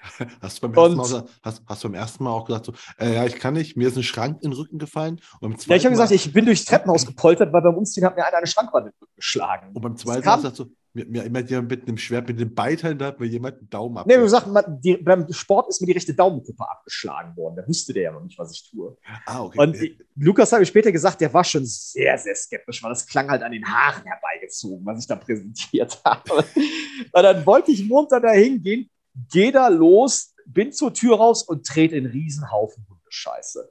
Hast du beim, ersten Mal, hast, hast du beim ersten Mal auch gesagt, so, äh, ja, ich kann nicht, mir ist ein Schrank in den Rücken gefallen. Und ja, ich habe gesagt, ich bin durchs Treppenhaus gepoltert, weil beim Umziehen hat mir einer eine Schrankwand in den Rücken geschlagen. Und beim zweiten Mal sagst du, mir, mir immer jemand mit einem Schwert, mit dem Beiteilen, da hat mir jemand einen Daumen ab. Nee, wie gesagt, die, beim Sport ist mir die rechte Daumenkuppe abgeschlagen worden. Da wusste der ja noch nicht, was ich tue. Ah, okay. Und ich, Lukas habe ich später gesagt, der war schon sehr, sehr skeptisch, weil das klang halt an den Haaren herbeigezogen, was ich da präsentiert habe. und dann wollte ich munter dahin gehen, gehe da los, bin zur Tür raus und trete in einen Riesenhaufen Hundescheiße.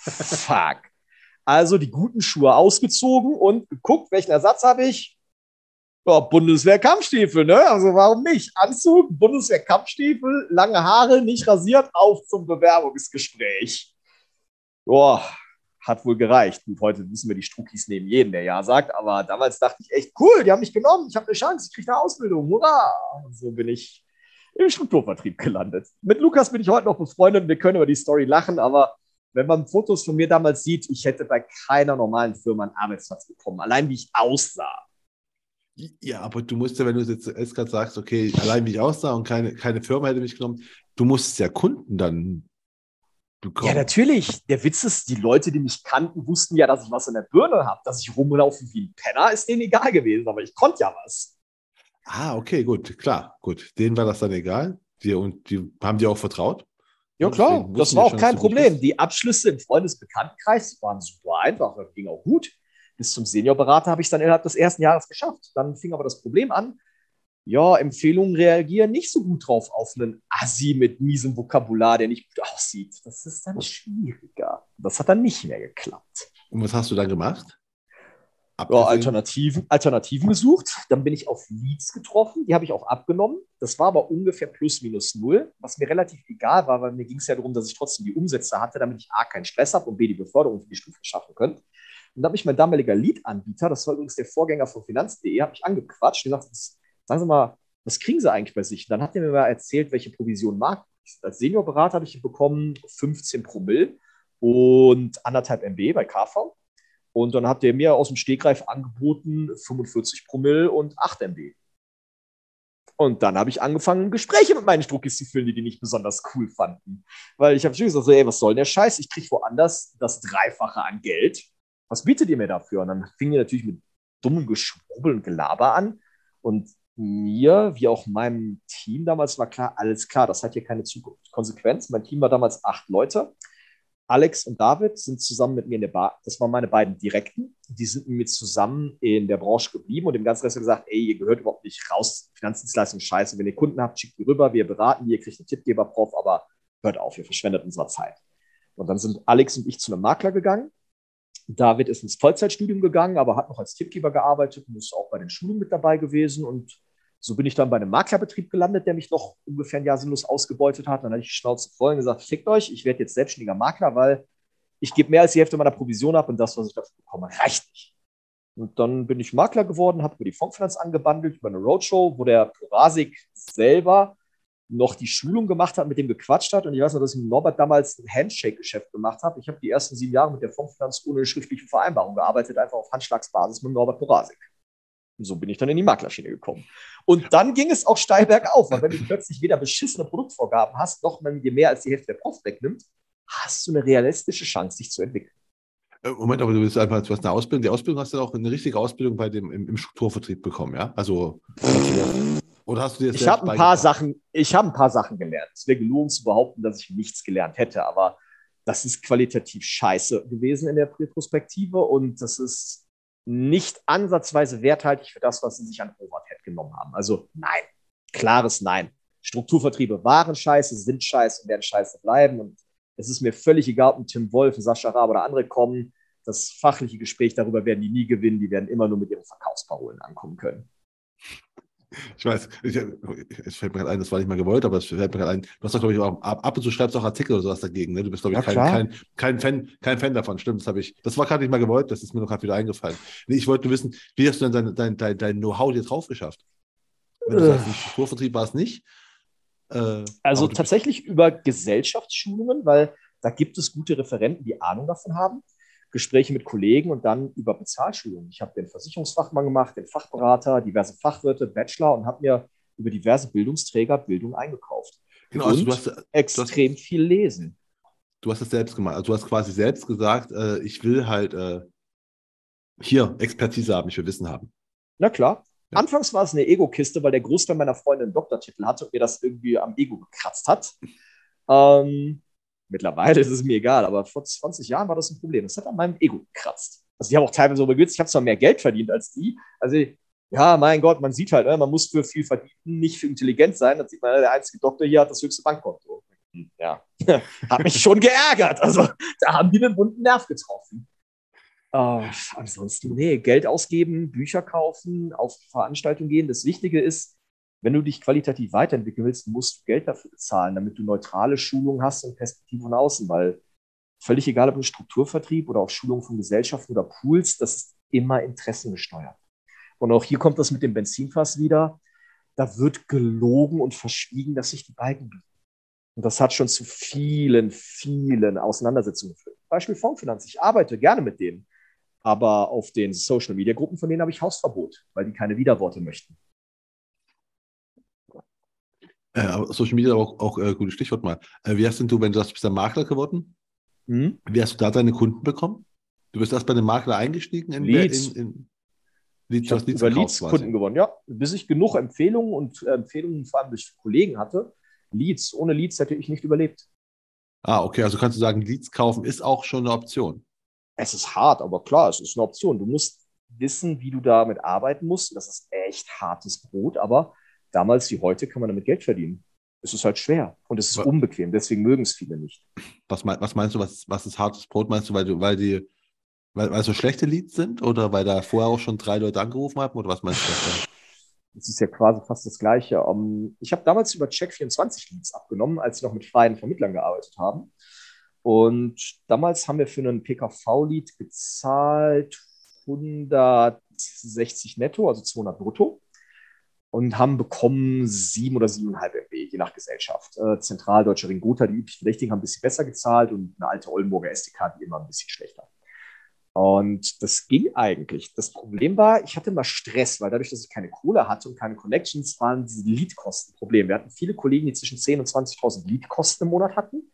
Fuck. Also die guten Schuhe ausgezogen und geguckt, welchen Ersatz habe ich? Ja, Bundeswehr-Kampfstiefel, ne? Also warum nicht? Anzug, Bundeswehr-Kampfstiefel, lange Haare, nicht rasiert, auf zum Bewerbungsgespräch. Boah, hat wohl gereicht. Gut, heute wissen wir, die Struckis nehmen jeden, der Ja sagt, aber damals dachte ich echt, cool, die haben mich genommen, ich habe eine Chance, ich kriege eine Ausbildung, hurra! Und so bin ich im Strukturvertrieb gelandet. Mit Lukas bin ich heute noch befreundet und wir können über die Story lachen, aber wenn man Fotos von mir damals sieht, ich hätte bei keiner normalen Firma einen Arbeitsplatz bekommen, allein wie ich aussah. Ja, aber du musst ja, wenn du jetzt gerade sagst, okay, allein wie ich aussah und keine, keine Firma hätte mich genommen, du musst ja Kunden dann bekommen. Ja, natürlich. Der Witz ist, die Leute, die mich kannten, wussten ja, dass ich was in der Birne habe. Dass ich rumlaufe wie ein Penner, ist denen egal gewesen, aber ich konnte ja was. Ah, okay, gut, klar, gut. Denen war das dann egal. Die, und die haben dir auch vertraut? Ja, klar, das war auch kein Problem. Die Abschlüsse im Freundesbekanntenkreis waren super einfach, das ging auch gut bis zum Seniorberater habe ich es dann innerhalb des ersten Jahres geschafft. Dann fing aber das Problem an. Ja, Empfehlungen reagieren nicht so gut drauf auf einen Assi mit miesem Vokabular, der nicht gut aussieht. Das ist dann schwieriger. Das hat dann nicht mehr geklappt. Und was hast du dann gemacht? Ja, Alternativen, Alternativen gesucht. Dann bin ich auf Leads getroffen. Die habe ich auch abgenommen. Das war aber ungefähr plus minus null, was mir relativ egal war, weil mir ging es ja darum, dass ich trotzdem die Umsätze hatte, damit ich A, keinen Stress habe und B, die Beförderung für die Stufe schaffen könnte. Und da habe ich mein damaliger Lead-Anbieter, das war übrigens der Vorgänger von Finanz.de, habe ich angequatscht und gesagt, sagen Sie mal, was kriegen Sie eigentlich bei sich? Und dann hat er mir mal erzählt, welche Provision Markt ist. Als Seniorberater habe ich bekommen 15 Promille und anderthalb MB bei KV. Und dann hat der mir aus dem Stegreif angeboten 45 Promille und 8 MB. Und dann habe ich angefangen, Gespräche mit meinen Struckis zu führen, die die nicht besonders cool fanden. Weil ich habe schon gesagt, so, ey, was soll denn der Scheiß? Ich kriege woanders das Dreifache an Geld was bietet ihr mir dafür? Und dann fing ihr natürlich mit dummem Geschwurbel und Gelaber an. Und mir, wie auch meinem Team damals, war klar, alles klar, das hat hier keine Zukunft. Konsequenz, mein Team war damals acht Leute. Alex und David sind zusammen mit mir in der Bar. Das waren meine beiden Direkten. Die sind mit mir zusammen in der Branche geblieben und dem ganzen Rest gesagt, ey, ihr gehört überhaupt nicht raus. Finanzdienstleistung scheiße. Wenn ihr Kunden habt, schickt die rüber. Wir beraten ihr kriegt einen Tippgeber-Prof, aber hört auf, ihr verschwendet unsere Zeit. Und dann sind Alex und ich zu einem Makler gegangen David ist ins Vollzeitstudium gegangen, aber hat noch als Tippgeber gearbeitet und ist auch bei den Schulungen mit dabei gewesen. Und so bin ich dann bei einem Maklerbetrieb gelandet, der mich noch ungefähr ein Jahr sinnlos ausgebeutet hat. Dann hatte ich die Schnauze voll und gesagt, fickt euch, ich werde jetzt selbstständiger Makler, weil ich gebe mehr als die Hälfte meiner Provision ab und das, was ich dafür bekomme, reicht nicht. Und dann bin ich Makler geworden, habe über die Fondsfinanz angebandelt, über eine Roadshow, wo der Porasik selber noch die Schulung gemacht hat, mit dem gequatscht hat. Und ich weiß noch, dass ich mit Norbert damals ein Handshake-Geschäft gemacht habe. Ich habe die ersten sieben Jahre mit der Fondsfinanz ohne schriftliche Vereinbarung gearbeitet, einfach auf Handschlagsbasis mit Norbert Borasik. Und so bin ich dann in die Maklerschiene gekommen. Und dann ging es auch steil bergauf, weil wenn du plötzlich weder beschissene Produktvorgaben hast, noch man dir mehr als die Hälfte der Prof wegnimmt, hast du eine realistische Chance, dich zu entwickeln. Äh, Moment, aber du bist einfach, du hast eine Ausbildung. Die Ausbildung hast du auch eine richtige Ausbildung bei dem im, im Strukturvertrieb bekommen, ja? Also oder hast du dir Ich habe ein paar Sachen, ich habe ein paar Sachen gelernt. Es wäre gelogen zu behaupten, dass ich nichts gelernt hätte, aber das ist qualitativ scheiße gewesen in der Retrospektive und das ist nicht ansatzweise werthaltig für das, was sie sich an Overhead genommen haben. Also nein, klares Nein. Strukturvertriebe waren scheiße, sind scheiße und werden scheiße bleiben. Und es ist mir völlig egal, ob ein Tim Wolf, Sascha Raab oder andere kommen. Das fachliche Gespräch darüber werden die nie gewinnen. Die werden immer nur mit ihren Verkaufsparolen ankommen können. Ich weiß, ich, es fällt mir gerade ein, das war nicht mal gewollt, aber es fällt mir gerade ein, du hast doch, glaube ich, auch, ab und zu schreibst auch Artikel oder sowas dagegen, ne? Du bist, glaube ich, ja, kein, kein, kein, Fan, kein Fan davon. Stimmt, das habe ich, das war gerade nicht mal gewollt, das ist mir noch gerade wieder eingefallen. Nee, ich wollte nur wissen, wie hast du denn dein, dein, dein, dein Know-how dir drauf geschafft? Wenn du äh. sagst, Strukturvertrieb war es nicht. Äh, also tatsächlich über Gesellschaftsschulungen, weil da gibt es gute Referenten, die Ahnung davon haben. Gespräche mit Kollegen und dann über Bezahlschulungen. Ich habe den Versicherungsfachmann gemacht, den Fachberater, diverse Fachwirte, Bachelor und habe mir über diverse Bildungsträger Bildung eingekauft. Genau, also und du hast extrem du hast, viel lesen. Du hast es selbst gemacht. Also du hast quasi selbst gesagt, äh, ich will halt äh, hier Expertise haben, ich will Wissen haben. Na klar. Ja. Anfangs war es eine Ego-Kiste, weil der Großteil meiner Freunde einen Doktortitel hatte und mir das irgendwie am Ego gekratzt hat. Ähm, Mittlerweile ist es mir egal, aber vor 20 Jahren war das ein Problem. Das hat an meinem Ego gekratzt. Also ich habe auch teilweise so begützt, ich habe zwar mehr Geld verdient als die. Also ja, mein Gott, man sieht halt, ne, man muss für viel verdienen, nicht für intelligent sein. Dann sieht man, der einzige Doktor hier hat das höchste Bankkonto. Hm, ja, hat mich schon geärgert. Also da haben die den bunten Nerv getroffen. Uh, ansonsten, nee, Geld ausgeben, Bücher kaufen, auf Veranstaltungen gehen. Das Wichtige ist, wenn du dich qualitativ weiterentwickeln willst, musst du Geld dafür bezahlen, damit du neutrale Schulungen hast und Perspektiven von außen, weil völlig egal, ob ein Strukturvertrieb oder auch Schulungen von Gesellschaften oder Pools, das ist immer interessengesteuert. Und auch hier kommt das mit dem Benzinfass wieder. Da wird gelogen und verschwiegen, dass sich die Balken bieten. Und das hat schon zu vielen, vielen Auseinandersetzungen geführt. Beispiel Fondsfinanz. Ich arbeite gerne mit denen. Aber auf den Social-Media-Gruppen von denen habe ich Hausverbot, weil die keine Widerworte möchten. Äh, Social Media auch, auch äh, gutes Stichwort mal. Äh, wie hast denn du, wenn du sagst, du bist der Makler geworden? Mhm. Wie hast du da deine Kunden bekommen? Du bist erst bei dem Makler eingestiegen in Leads. In, in Leads, ich habe über Leads Kunden gewonnen, ja. Bis ich genug Empfehlungen und äh, Empfehlungen vor allem durch Kollegen hatte. Leads, ohne Leads hätte ich nicht überlebt. Ah, okay, also kannst du sagen, Leads kaufen ist auch schon eine Option. Es ist hart, aber klar, es ist eine Option. Du musst wissen, wie du damit arbeiten musst. Das ist echt hartes Brot, aber damals wie heute kann man damit Geld verdienen. Es ist halt schwer und es ist was, unbequem, deswegen mögen es viele nicht. Was, mein, was meinst du, was, was ist hartes Brot? Meinst du, weil, du, weil die weil, weil so schlechte Leads sind oder weil da vorher auch schon drei Leute angerufen haben oder was meinst du? Das ist ja quasi fast das Gleiche. Um, ich habe damals über Check24 Leads abgenommen, als wir noch mit freien Vermittlern gearbeitet haben. Und damals haben wir für einen PKV-Lead gezahlt 160 netto, also 200 brutto und haben bekommen sieben oder siebeneinhalb MB, je nach Gesellschaft. Äh, Zentraldeutsche Ringgota, die üblichen Verdächtigen, haben ein bisschen besser gezahlt und eine alte Oldenburger SDK, die immer ein bisschen schlechter. Und das ging eigentlich. Das Problem war, ich hatte immer Stress, weil dadurch, dass ich keine Kohle hatte und keine Connections, waren diese Leadkosten ein Problem. Wir hatten viele Kollegen, die zwischen 10.000 und 20.000 Leadkosten im Monat hatten,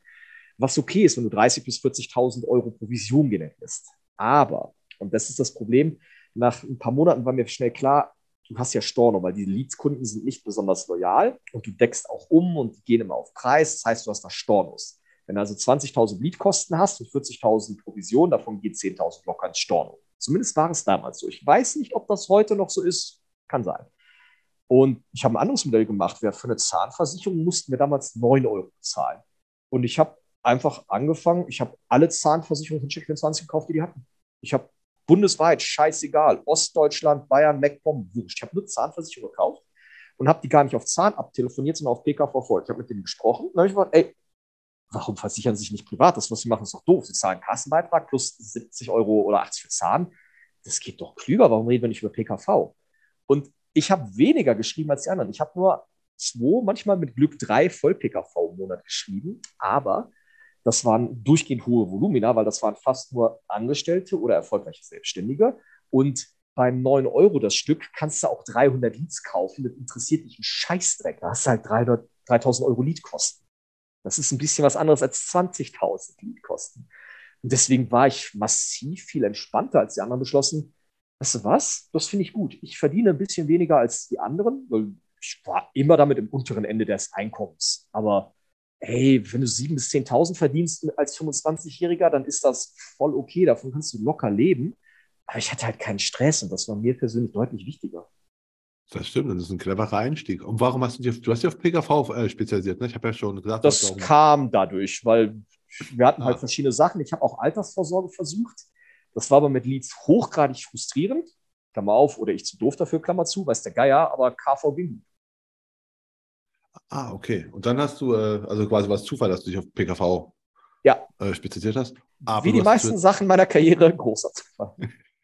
was okay ist, wenn du 30.000 bis 40.000 Euro Provision generierst. Aber, und das ist das Problem, nach ein paar Monaten war mir schnell klar, du hast ja Storno, weil die Leads-Kunden sind nicht besonders loyal und du deckst auch um und die gehen immer auf Preis. Das heißt, du hast da Stornos. Wenn du also 20.000 Leadkosten hast und 40.000 Provision, davon geht 10.000 locker ins Storno. Zumindest war es damals so. Ich weiß nicht, ob das heute noch so ist. Kann sein. Und ich habe ein anderes Modell gemacht. Für eine Zahnversicherung mussten wir damals 9 Euro bezahlen. Und ich habe einfach angefangen, ich habe alle Zahnversicherungen von Check24 gekauft, die die hatten. Ich habe bundesweit, scheißegal, Ostdeutschland, Bayern, MacPom, wurscht. Ich habe nur Zahnversicherung gekauft und habe die gar nicht auf Zahn abtelefoniert, sondern auf PKV voll. Ich habe mit denen gesprochen und habe ich gesagt, ey, warum versichern Sie sich nicht privat? Das, was Sie machen, ist doch doof. Sie zahlen Kassenbeitrag plus 70 Euro oder 80 für Zahn. Das geht doch klüger. Warum reden wir nicht über PKV? Und ich habe weniger geschrieben als die anderen. Ich habe nur zwei, manchmal mit Glück drei Voll-PKV im Monat geschrieben. Aber das waren durchgehend hohe Volumina, weil das waren fast nur Angestellte oder erfolgreiche Selbstständige. Und bei 9 Euro das Stück kannst du auch 300 Leads kaufen. Das interessiert dich ein Scheißdreck. Da hast du halt 300, 3000 Euro Leadkosten. Das ist ein bisschen was anderes als 20.000 Leadkosten. Und deswegen war ich massiv viel entspannter, als die anderen beschlossen, weißt du was, das finde ich gut. Ich verdiene ein bisschen weniger als die anderen, weil ich war immer damit im unteren Ende des Einkommens. Aber hey, wenn du 7.000 bis 10.000 verdienst als 25-Jähriger, dann ist das voll okay, davon kannst du locker leben. Aber ich hatte halt keinen Stress und das war mir persönlich deutlich wichtiger. Das stimmt, das ist ein cleverer Einstieg. Und warum hast du dich auf, du hast dich auf PKV äh, spezialisiert, ne? Ich habe ja schon gesagt, das kam dadurch, weil wir hatten halt ah. halt verschiedene Sachen. Ich habe auch Altersvorsorge versucht. Das war aber mit Leads hochgradig frustrierend. Klammer auf, oder ich zu doof dafür, Klammer zu, weiß der Geier, aber KV ging. Ah, okay. Und dann hast du, äh, also quasi war es Zufall, dass du dich auf PKV ja. äh, spezialisiert hast. Aber Wie die meisten Sachen meiner Karriere, großer Zufall.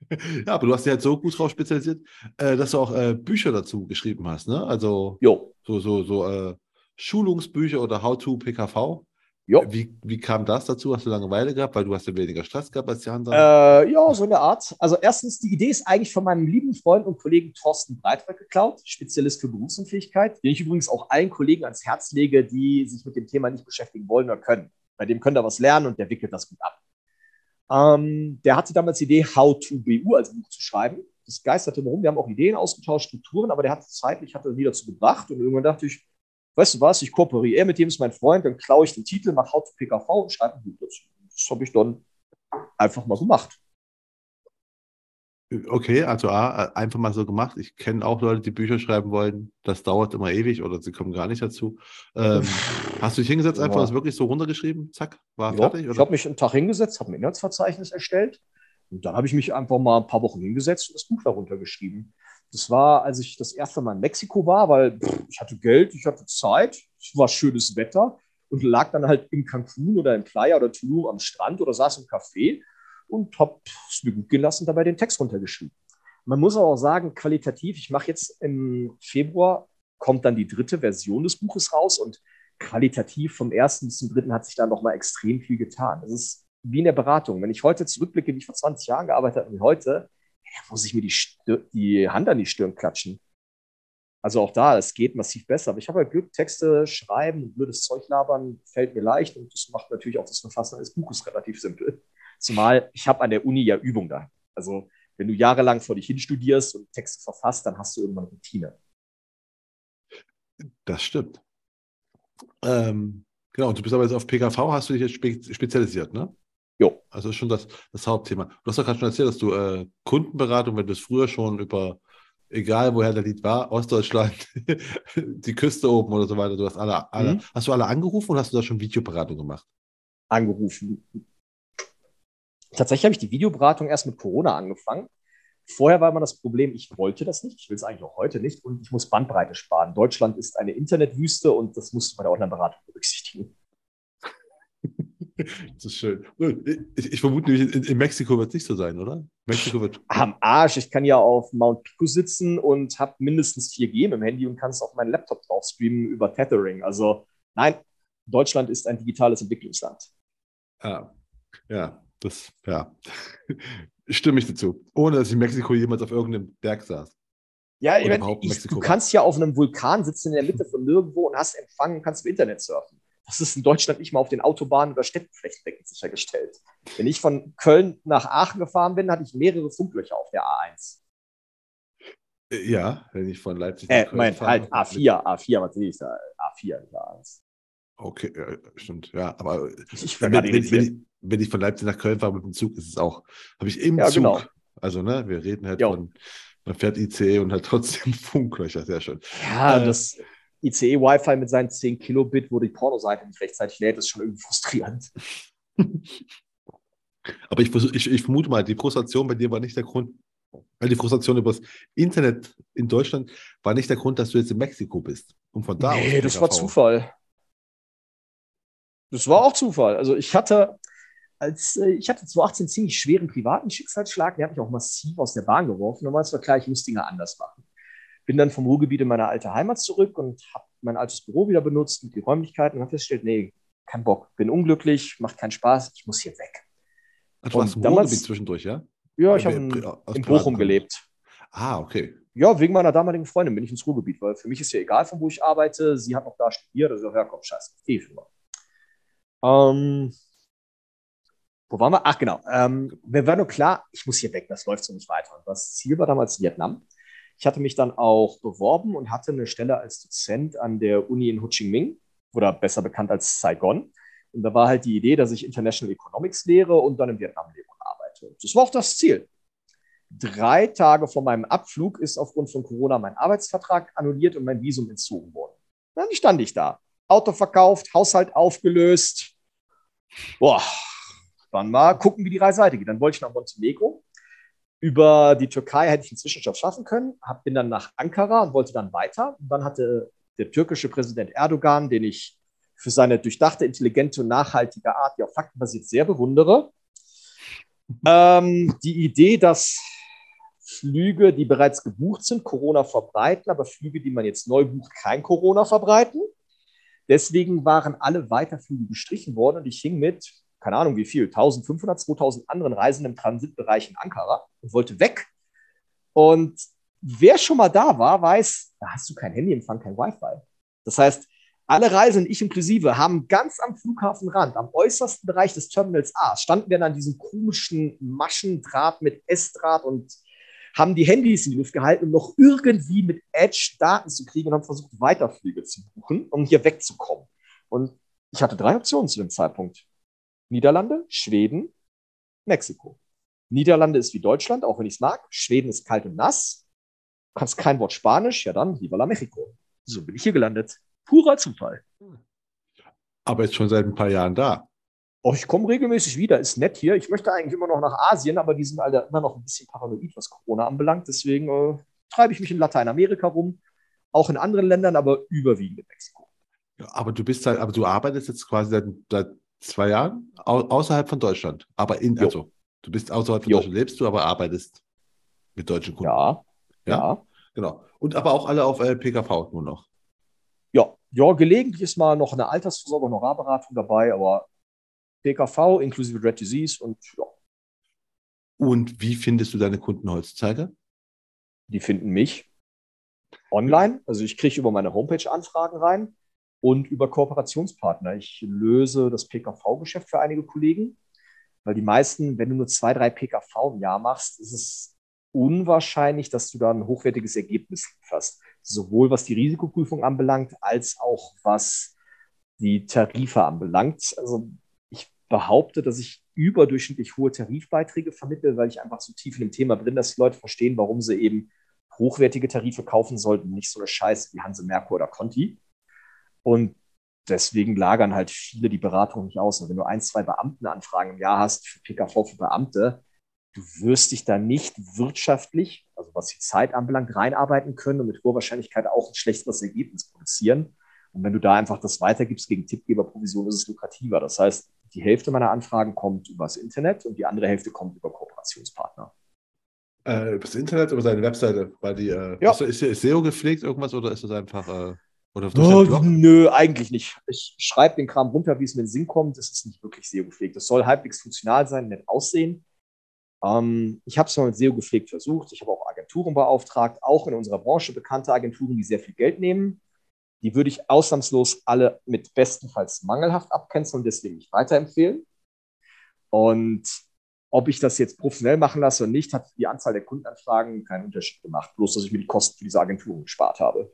ja, aber du hast dich halt so gut drauf spezialisiert, äh, dass du auch äh, Bücher dazu geschrieben hast, ne? Also jo. so, so, so Schulungsbücher oder How-to PKV. Jo. Wie, wie kam das dazu? Hast du Langeweile gehabt, weil du hast ja weniger Stress gehabt als die anderen? Äh, ja, so eine Art. Also erstens, die Idee ist eigentlich von meinem lieben Freund und Kollegen Thorsten Breitberg geklaut, Spezialist für Berufsunfähigkeit, den ich übrigens auch allen Kollegen ans Herz lege, die sich mit dem Thema nicht beschäftigen wollen oder können. Bei dem könnt ihr was lernen und der wickelt das gut ab. Ähm, der hatte damals die Idee, How to BU als Buch zu schreiben. Das geisterte rum. Wir haben auch Ideen ausgetauscht, Strukturen, aber der hat zeitlich hat er nie dazu gebracht. Und irgendwann dachte ich, weißt du was, ich kooperiere mit dem, ist mein Freund, dann klaue ich den Titel, mache How to PKV und schreibe ein Buch dazu. Das habe ich dann einfach mal gemacht. Okay, also A, einfach mal so gemacht. Ich kenne auch Leute, die Bücher schreiben wollen. Das dauert immer ewig oder sie kommen gar nicht dazu. Ähm, hast du dich hingesetzt, einfach ja. das wirklich so runtergeschrieben? Zack, war ja, fertig? Oder? Ich habe mich einen Tag hingesetzt, habe ein Inhaltsverzeichnis erstellt und dann habe ich mich einfach mal ein paar Wochen hingesetzt und das Buch darunter geschrieben. Das war, als ich das erste Mal in Mexiko war, weil pff, ich hatte Geld, ich hatte Zeit, es war schönes Wetter und lag dann halt in Cancun oder in Playa oder Tulum am Strand oder saß im Café und habe es mir gut gelassen, dabei den Text runtergeschrieben. Man muss aber auch sagen, qualitativ, ich mache jetzt im Februar, kommt dann die dritte Version des Buches raus und qualitativ vom ersten bis zum dritten hat sich da nochmal extrem viel getan. Es ist wie in der Beratung. Wenn ich heute zurückblicke, wie ich vor 20 Jahren gearbeitet habe und heute, muss ich mir die, die Hand an die Stirn klatschen. Also auch da, es geht massiv besser. Aber ich habe halt Glück, Texte schreiben und blödes Zeug labern fällt mir leicht und das macht natürlich auch das Verfassen eines Buches relativ simpel. Zumal ich habe an der Uni ja Übung da. Also wenn du jahrelang vor dich hin studierst und Texte verfasst, dann hast du irgendwann Routine. Das stimmt. Ähm, genau, und du bist aber jetzt auf PKV, hast du dich jetzt spe spezialisiert, ne? Jo. Also ist schon das, das Hauptthema. Du hast doch gerade schon erzählt, dass du äh, Kundenberatung, wenn du es früher schon über, egal woher der Lied war, Ostdeutschland, die Küste oben oder so weiter, du hast alle, alle mhm. hast du alle angerufen oder hast du da schon Videoberatung gemacht? Angerufen. Tatsächlich habe ich die Videoberatung erst mit Corona angefangen. Vorher war immer das Problem, ich wollte das nicht, ich will es eigentlich auch heute nicht und ich muss Bandbreite sparen. Deutschland ist eine Internetwüste und das musst du bei der Online-Beratung berücksichtigen. Das ist schön. Ich, ich vermute, in, in, Mexiko wird es nicht so sein, oder? Mexiko wird. Am Arsch. Ich kann ja auf Mount Pico sitzen und habe mindestens 4G mit dem Handy und kann es auf meinen Laptop drauf streamen über Tethering. Also, nein, Deutschland ist ein digitales Entwicklungsland. Ja, ja, das, ja. Stimme ich dazu. Ohne dass ich in Mexiko jemals auf irgendeinem Berg saß. Ja, ich, du kannst ja auf einem Vulkan sitzen in der Mitte von nirgendwo und hast Empfang und kannst im Internet surfen. Das ist in Deutschland nicht mal auf den Autobahnen oder Städten flächendeckend sichergestellt. Wenn ich von Köln nach Aachen gefahren bin, hatte ich mehrere Funklöcher auf der A1. Äh, ja, wenn ich von Leipzig nach äh, Köln mein, fahre. Halt A4, A4, was sehe ich da? A4, nicht A1. Okay, stimmt, ja, aber ich wenn, wenn, wenn, wenn, ich von Leipzig nach Köln fahre mit dem Zug, ist es auch, habe ich im ja, Zug, genau. also ne, wir reden halt jo. von, man fährt ICE und hat trotzdem Funklöcher, sehr schön. Ja, äh, das, ICE-Wi-Fi mit seinen 10 Kilobit, wo die Pornoseite nicht rechtzeitig lädt, ist schon irgendwie frustrierend. Aber ich, ich, ich, vermute mal, die Frustration bei dir war nicht der Grund, weil die Frustration über das Internet in Deutschland war nicht der Grund, dass du jetzt in Mexiko bist. Und von da nee, aus. das war Zufall. Das war auch Zufall. Also ich hatte, als äh, ich hatte 2018 ziemlich schweren privaten Schicksalsschlag, der hat mich auch massiv aus der Bahn geworfen. Und es war klar, ich muss Dinge anders machen. Bin dann vom Ruhrgebiet in meine alte Heimat zurück und habe mein altes Büro wieder benutzt und die Räumlichkeiten und habe festgestellt, nee, kein Bock, bin unglücklich, macht keinen Spaß, ich muss hier weg. Ach, du hast im Ruhrgebiet zwischendurch, ja? Ja, ich habe in, in Bochum gelebt. Ah, okay. Ja, wegen meiner damaligen Freundin bin ich ins Ruhrgebiet, weil für mich ist ja egal, von wo ich arbeite. Sie hat noch da studiert, also ja, komm, scheiße, eh für ähm, wo waren wir? Ach, genau. Ähm, mir war nur klar, ich muss hier weg, das läuft so nicht weiter. Und das Ziel war damals Vietnam. Ich hatte mich dann auch beworben und hatte eine Stelle als Dozent an der Uni in Ho Chi Minh oder besser bekannt als Saigon. Und da war halt die Idee, dass ich International Economics lehre und dann im Vietnam lebe und arbeite. Das war auch das Ziel. Drei Tage vor meinem Abflug ist aufgrund von Corona mein Arbeitsvertrag annulliert und mein Visum entzogen worden. Dann stand ich da. Auto verkauft, Haushalt aufgelöst. Boah, dann mal gucken, wie die Reise weitergeht. Dann wollte ich nach Montenegro über die Türkei hätte ich einen Zwischenstopp schaffen können, hab, bin dann nach Ankara und wollte dann weiter. Und dann hatte der türkische Präsident Erdogan, den ich für seine durchdachte, intelligente und nachhaltige Art, die auf Fakten basiert, sehr bewundere, ähm, die Idee, dass Flüge, die bereits gebucht sind, Corona verbreiten, aber Flüge, die man jetzt neu bucht, kein Corona verbreiten. Deswegen waren alle Weiterflüge gestrichen worden und ich hing mit keine Ahnung wie viel, 1500, 2000 anderen Reisenden im Transitbereich in Ankara und wollte weg. Und wer schon mal da war, weiß, da hast du kein Handyempfang, kein Wi-Fi. Das heißt, alle Reisenden, ich inklusive, haben ganz am Flughafenrand, am äußersten Bereich des Terminals A, standen wir dann an diesem komischen Maschendraht mit S-Draht und haben die Handys in die Luft gehalten, um noch irgendwie mit Edge Daten zu kriegen und haben versucht, Weiterflüge zu buchen, um hier wegzukommen. Und ich hatte drei Optionen zu dem Zeitpunkt. Niederlande, Schweden, Mexiko. Niederlande ist wie Deutschland, auch wenn ich es mag. Schweden ist kalt und nass. Du kannst kein Wort Spanisch, ja dann, viva la Mexico. So bin ich hier gelandet. Purer Zufall. Aber jetzt schon seit ein paar Jahren da. Oh, ich komme regelmäßig wieder, ist nett hier. Ich möchte eigentlich immer noch nach Asien, aber die sind alle immer noch ein bisschen paranoid, was Corona anbelangt. Deswegen äh, treibe ich mich in Lateinamerika rum, auch in anderen Ländern, aber überwiegend in Mexiko. Ja, aber du bist halt, aber du arbeitest jetzt quasi seit, seit zwei Jahren au außerhalb von Deutschland. Aber in, also, du bist außerhalb von jo. Deutschland, lebst du, aber arbeitest mit deutschen Kunden. Ja. Ja. ja. Genau. Und aber auch alle auf äh, PKV nur noch. Ja, ja, gelegentlich ist mal noch eine Altersvorsorge, Honorarberatung dabei, aber PKV inklusive Red Disease und ja. Und wie findest du deine Kunden heutzutage? Die finden mich online. Also ich kriege über meine Homepage Anfragen rein und über Kooperationspartner. Ich löse das PKV-Geschäft für einige Kollegen, weil die meisten, wenn du nur zwei, drei PKV im Jahr machst, ist es unwahrscheinlich, dass du da ein hochwertiges Ergebnis hast. Sowohl was die Risikoprüfung anbelangt, als auch was die Tarife anbelangt. Also ich behaupte, dass ich überdurchschnittlich hohe Tarifbeiträge vermittle, weil ich einfach so tief in dem Thema drin, dass die Leute verstehen, warum sie eben hochwertige Tarife kaufen sollten, nicht so eine Scheiße wie Hanse Merkur oder Conti. Und deswegen lagern halt viele die Beratung nicht aus. Und wenn du ein, zwei Beamtenanfragen im Jahr hast für PKV für Beamte, du wirst dich da nicht wirtschaftlich, also was die Zeit anbelangt, reinarbeiten können und mit hoher Wahrscheinlichkeit auch ein schlechteres Ergebnis produzieren. Und wenn du da einfach das weitergibst gegen Tippgeberprovision, ist es lukrativer. Das heißt, die Hälfte meiner Anfragen kommt übers Internet und die andere Hälfte kommt über Kooperationspartner. Äh, übers Internet, über seine Webseite, weil die, äh, ja. ist, ist SEO gepflegt irgendwas oder ist das einfach, äh, oder oh, Nö, eigentlich nicht. Ich schreibe den Kram runter, wie es mir in den Sinn kommt. Das ist nicht wirklich SEO gepflegt. Das soll halbwegs funktional sein, nett aussehen. Ähm, ich habe es mal mit SEO gepflegt versucht. Ich habe auch Agenturen beauftragt, auch in unserer Branche bekannte Agenturen, die sehr viel Geld nehmen. Die würde ich ausnahmslos alle mit bestenfalls mangelhaft abcanceln und deswegen nicht weiterempfehlen. Und ob ich das jetzt professionell machen lasse oder nicht, hat die Anzahl der Kundenanfragen keinen Unterschied gemacht. Bloß, dass ich mir die Kosten für diese Agenturen gespart habe.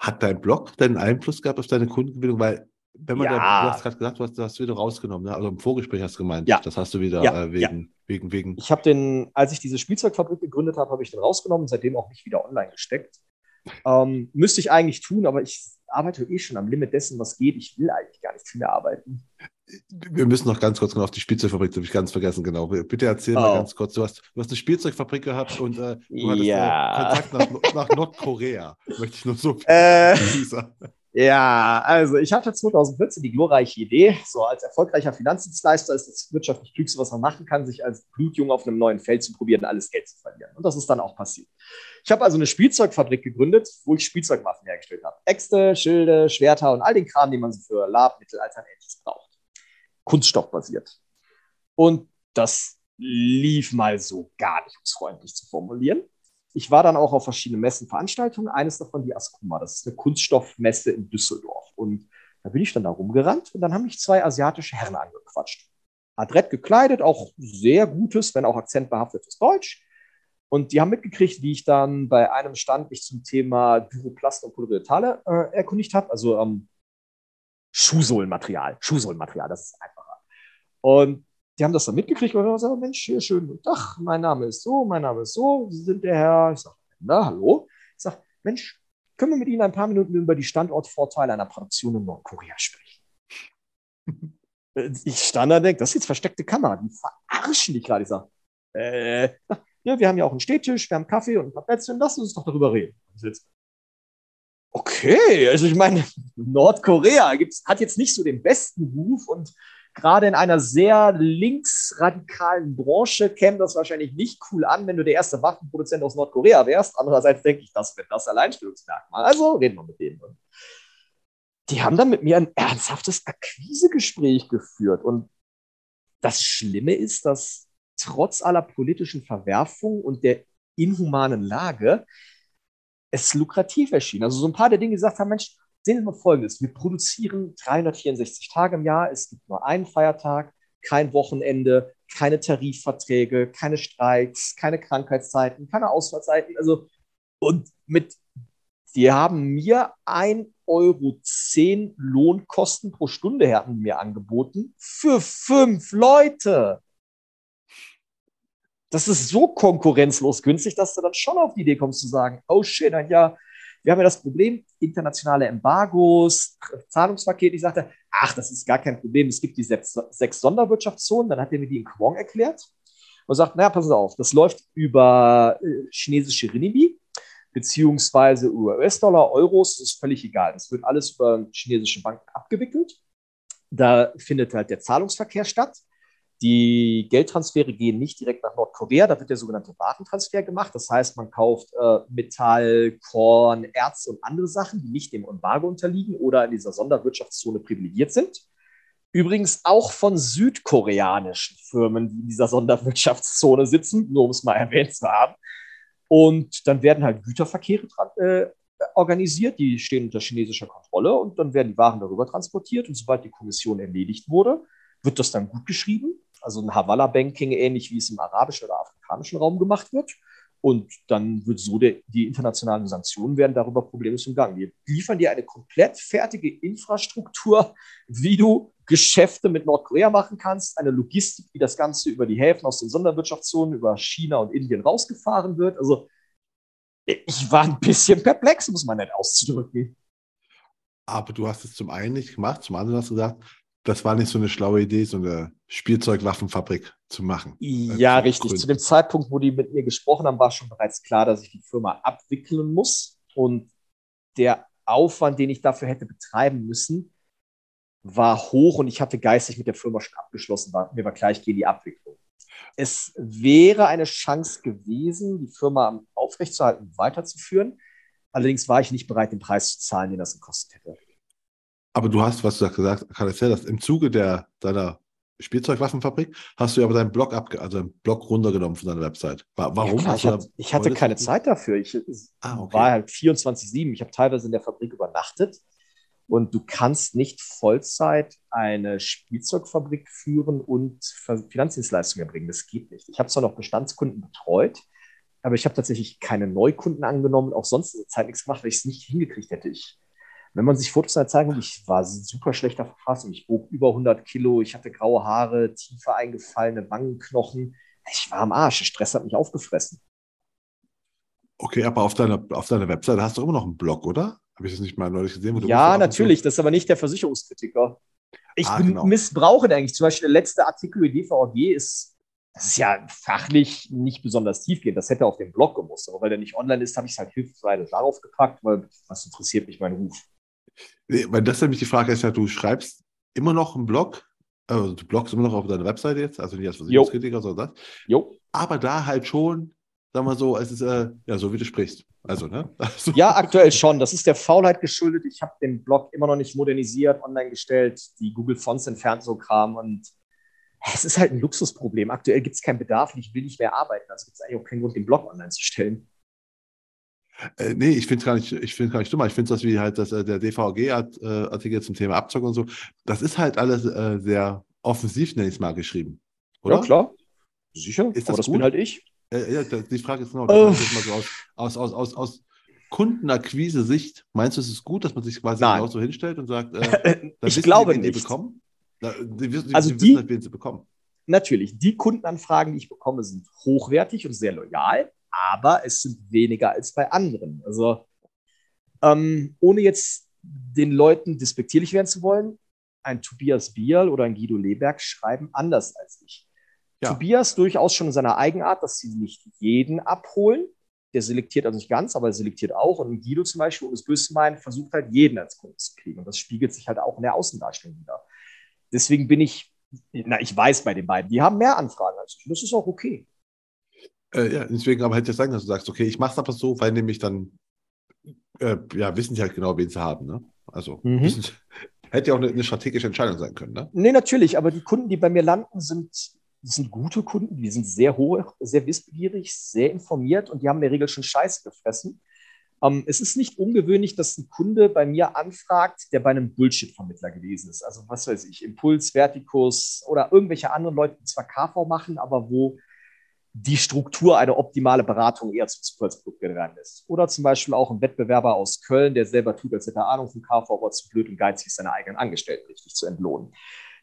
Hat dein Blog deinen Einfluss gehabt auf deine Kundengewinnung? Weil, wenn man ja. da, du hast gerade gesagt, du hast, du hast wieder rausgenommen, ne? also im Vorgespräch hast du gemeint, ja. das hast du wieder ja. äh, wegen, wegen, wegen. Ich habe den, als ich diese Spielzeugfabrik gegründet habe, habe ich den rausgenommen, seitdem auch nicht wieder online gesteckt. Ähm, müsste ich eigentlich tun, aber ich arbeite eh schon am Limit dessen, was geht. Ich will eigentlich gar nicht viel mehr arbeiten. Wir müssen noch ganz kurz auf die Spielzeugfabrik, das habe ich ganz vergessen, genau. Bitte erzähl oh. mal ganz kurz. Du hast, du hast eine Spielzeugfabrik gehabt und äh, du hattest ja. äh, Kontakt nach, nach, Nordkorea. Möchte ich nur so äh, Ja, also ich hatte 2014 die glorreiche Idee, so als erfolgreicher Finanzdienstleister ist das wirtschaftlich klügste, was man machen kann, sich als Blutjunge auf einem neuen Feld zu probieren, alles Geld zu verlieren. Und das ist dann auch passiert. Ich habe also eine Spielzeugfabrik gegründet, wo ich Spielzeugwaffen hergestellt habe. Äxte, Schilde, Schwerter und all den Kram, den man so für Lab, Mittelalter und ähnliches braucht. Kunststoffbasiert. Und das lief mal so gar nicht, um es freundlich zu formulieren ich war dann auch auf verschiedenen Messen, Veranstaltungen. Eines davon die Ascoma. Das ist eine Kunststoffmesse in Düsseldorf. Und da bin ich dann da rumgerannt und dann haben mich zwei asiatische Herren angequatscht. Adrett gekleidet, auch sehr gutes, wenn auch akzentbehaftetes Deutsch. Und die haben mitgekriegt, wie ich dann bei einem Stand mich zum Thema Duroplast und Polyuretale äh, erkundigt habe. Also ähm, Schuhsohlenmaterial. Schuhsohlenmaterial, das ist einfacher. Und die haben das dann mitgekriegt und haben gesagt, Mensch, hier schönen guten Tag, mein Name ist so, mein Name ist so, Sie sind der Herr. Ich sage, na, hallo. Ich sage, Mensch, können wir mit Ihnen ein paar Minuten über die Standortvorteile einer Produktion in Nordkorea sprechen? ich stand da und denke, das ist jetzt versteckte Kamera, die verarschen dich gerade. Ich sage, äh, ja, wir haben ja auch einen Stehtisch, wir haben Kaffee und ein paar Plätzchen, lass uns doch darüber reden. Okay, also ich meine, Nordkorea hat jetzt nicht so den besten Ruf und gerade in einer sehr linksradikalen Branche käme das wahrscheinlich nicht cool an, wenn du der erste Waffenproduzent aus Nordkorea wärst. Andererseits denke ich, das wird das Alleinstellungsmerkmal. Also reden wir mit denen. Die haben dann mit mir ein ernsthaftes Akquisegespräch geführt. Und das Schlimme ist, dass trotz aller politischen Verwerfungen und der inhumanen Lage es lukrativ erschien. Also so ein paar der Dinge gesagt haben, Mensch, Sehen Sie mal Folgendes. Wir produzieren 364 Tage im Jahr. Es gibt nur einen Feiertag, kein Wochenende, keine Tarifverträge, keine Streiks, keine Krankheitszeiten, keine Ausfallzeiten. Also, und mit, die haben mir 1,10 Euro Lohnkosten pro Stunde hatten mir angeboten für fünf Leute. Das ist so konkurrenzlos günstig, dass du dann schon auf die Idee kommst zu sagen, oh shit, ja, wir haben ja das Problem, internationale Embargos, Zahlungspakete. Ich sagte, ach, das ist gar kein Problem. Es gibt die sechs, sechs Sonderwirtschaftszonen. Dann hat er mir die in Kwong erklärt und sagt, naja, pass auf, das läuft über äh, chinesische Renminbi beziehungsweise über US-Dollar, Euros, das ist völlig egal. Das wird alles über chinesische Banken abgewickelt. Da findet halt der Zahlungsverkehr statt. Die Geldtransfere gehen nicht direkt nach Nordkorea, da wird der sogenannte Warentransfer gemacht. Das heißt, man kauft äh, Metall, Korn, Erz und andere Sachen, die nicht dem Embargo unterliegen oder in dieser Sonderwirtschaftszone privilegiert sind. Übrigens auch von südkoreanischen Firmen, die in dieser Sonderwirtschaftszone sitzen, nur um es mal erwähnt zu haben. Und dann werden halt Güterverkehre äh, organisiert, die stehen unter chinesischer Kontrolle und dann werden die Waren darüber transportiert und sobald die Kommission erledigt wurde, wird das dann gut geschrieben. Also ein Havala-Banking, ähnlich wie es im arabischen oder afrikanischen Raum gemacht wird. Und dann wird so der, die internationalen Sanktionen werden darüber problemlos umgangen. Wir liefern dir eine komplett fertige Infrastruktur, wie du Geschäfte mit Nordkorea machen kannst, eine Logistik, wie das Ganze über die Häfen aus den Sonderwirtschaftszonen, über China und Indien rausgefahren wird. Also ich war ein bisschen perplex, muss man nicht auszudrücken. Aber du hast es zum einen nicht gemacht, zum anderen hast du gesagt, das war nicht so eine schlaue Idee, so eine Spielzeugwaffenfabrik zu machen. Ja, äh, richtig. Gründen. Zu dem Zeitpunkt, wo die mit mir gesprochen haben, war schon bereits klar, dass ich die Firma abwickeln muss. Und der Aufwand, den ich dafür hätte betreiben müssen, war hoch und ich hatte geistig mit der Firma schon abgeschlossen. War, mir war gleich, gehe die Abwicklung. Es wäre eine Chance gewesen, die Firma aufrechtzuerhalten, weiterzuführen. Allerdings war ich nicht bereit, den Preis zu zahlen, den das gekostet hätte. Aber du hast, was du gesagt hast, dass im Zuge der, deiner Spielzeugwaffenfabrik hast du aber deinen Blog abge also einen Blog runtergenommen von deiner Website. Warum? Ja, klar, ich, hab, ich, hatte keine Zeit dafür. Ich ah, okay. war halt 24-7. Ich habe teilweise in der Fabrik übernachtet. Und du kannst nicht Vollzeit eine Spielzeugfabrik führen und Finanzdienstleistungen erbringen. Das geht nicht. Ich habe zwar noch Bestandskunden betreut, aber ich habe tatsächlich keine Neukunden angenommen, auch sonst in der Zeit nichts gemacht, weil ich es nicht hingekriegt hätte. Ich wenn man sich Fotos zeigen ich war super schlechter Verfassung. Ich wog über 100 Kilo, ich hatte graue Haare, tiefer eingefallene Wangenknochen. Ich war am Arsch, der Stress hat mich aufgefressen. Okay, aber auf deiner, auf deiner Webseite hast du immer noch einen Blog, oder? Habe ich das nicht mal neulich gesehen? ja, natürlich, das ist aber nicht der Versicherungskritiker. Ich ah, genau. missbrauche den eigentlich. Zum Beispiel der letzte Artikel über DVG ist, das ist ja fachlich nicht besonders tiefgehend. Das hätte auf dem Blog gemusst. Aber weil der nicht online ist, habe ich es halt hilfsweise darauf gepackt, weil was interessiert mich mein Ruf. Nee, weil das nämlich die Frage ist ja, du schreibst immer noch einen Blog, also du bloggst immer noch auf deiner Webseite jetzt, also nicht als Versicherungskritiker, sondern das. Jo. Aber da halt schon, sagen wir so, es ist äh, ja so, wie du sprichst. Also, ne? Also. Ja, aktuell schon. Das ist der Faulheit geschuldet. Ich habe den Blog immer noch nicht modernisiert, online gestellt, die Google Fonts entfernt, so Kram. Und es ist halt ein Luxusproblem. Aktuell gibt es keinen Bedarf und ich will nicht mehr arbeiten. Also gibt es eigentlich auch keinen Grund, den Blog online zu stellen. Äh, nee, ich finde es gar nicht, ich finde gar nicht dummer. Ich finde das wie halt das, äh, der DVG-Artikel zum Thema Abzock und so. Das ist halt alles äh, sehr offensiv, nenne ich es mal, geschrieben. Oder? Ja, klar. Sicher. Ist das, Aber das bin halt ich. Äh, ja, die Frage ist genau, oh. so aus, aus, aus, aus, aus Kundenakquise-Sicht, meinst du, es ist gut, dass man sich quasi genau so hinstellt und sagt, äh, ich glaube die, nicht. Also die, wissen halt, wen sie bekommen. Natürlich, die Kundenanfragen, die ich bekomme, sind hochwertig und sehr loyal aber es sind weniger als bei anderen. Also ähm, ohne jetzt den Leuten despektierlich werden zu wollen, ein Tobias Bierl oder ein Guido Leberg schreiben anders als ich. Ja. Tobias durchaus schon in seiner Eigenart, dass sie nicht jeden abholen. Der selektiert also nicht ganz, aber er selektiert auch. Und Guido zum Beispiel, um es böse zu meinen, versucht halt jeden als Kunden zu kriegen. Und das spiegelt sich halt auch in der Außendarstellung wieder. Deswegen bin ich, na, ich weiß bei den beiden, die haben mehr Anfragen als ich. Das ist auch okay. Äh, ja, deswegen aber hätte ich sagen, dass du sagst, okay, ich mache es aber so, weil nämlich dann, äh, ja, wissen sie halt genau, wen sie haben. Ne? Also, mhm. wissen, hätte ja auch eine, eine, strategische Entscheidung sein können. Ne? Nee, natürlich, aber die Kunden, die bei mir landen, sind, sind gute Kunden, die sind sehr hoch, sehr wissbegierig, sehr informiert und die haben in der Regel schon Scheiße gefressen. Ähm, es ist nicht ungewöhnlich, dass ein Kunde bei mir anfragt, der bei einem Bullshit-Vermittler gewesen ist. Also, was weiß ich, Impuls, Verticus oder irgendwelche anderen Leute, die zwar KV machen, aber wo die Struktur eine optimale Beratung eher zum Zufallsprodukt generieren lässt. Oder zum Beispiel auch ein Wettbewerber aus Köln, der selber tut, als hätte er Ahnung vom KV, aber zu blöd und geizig seine eigenen Angestellten richtig zu entlohnen.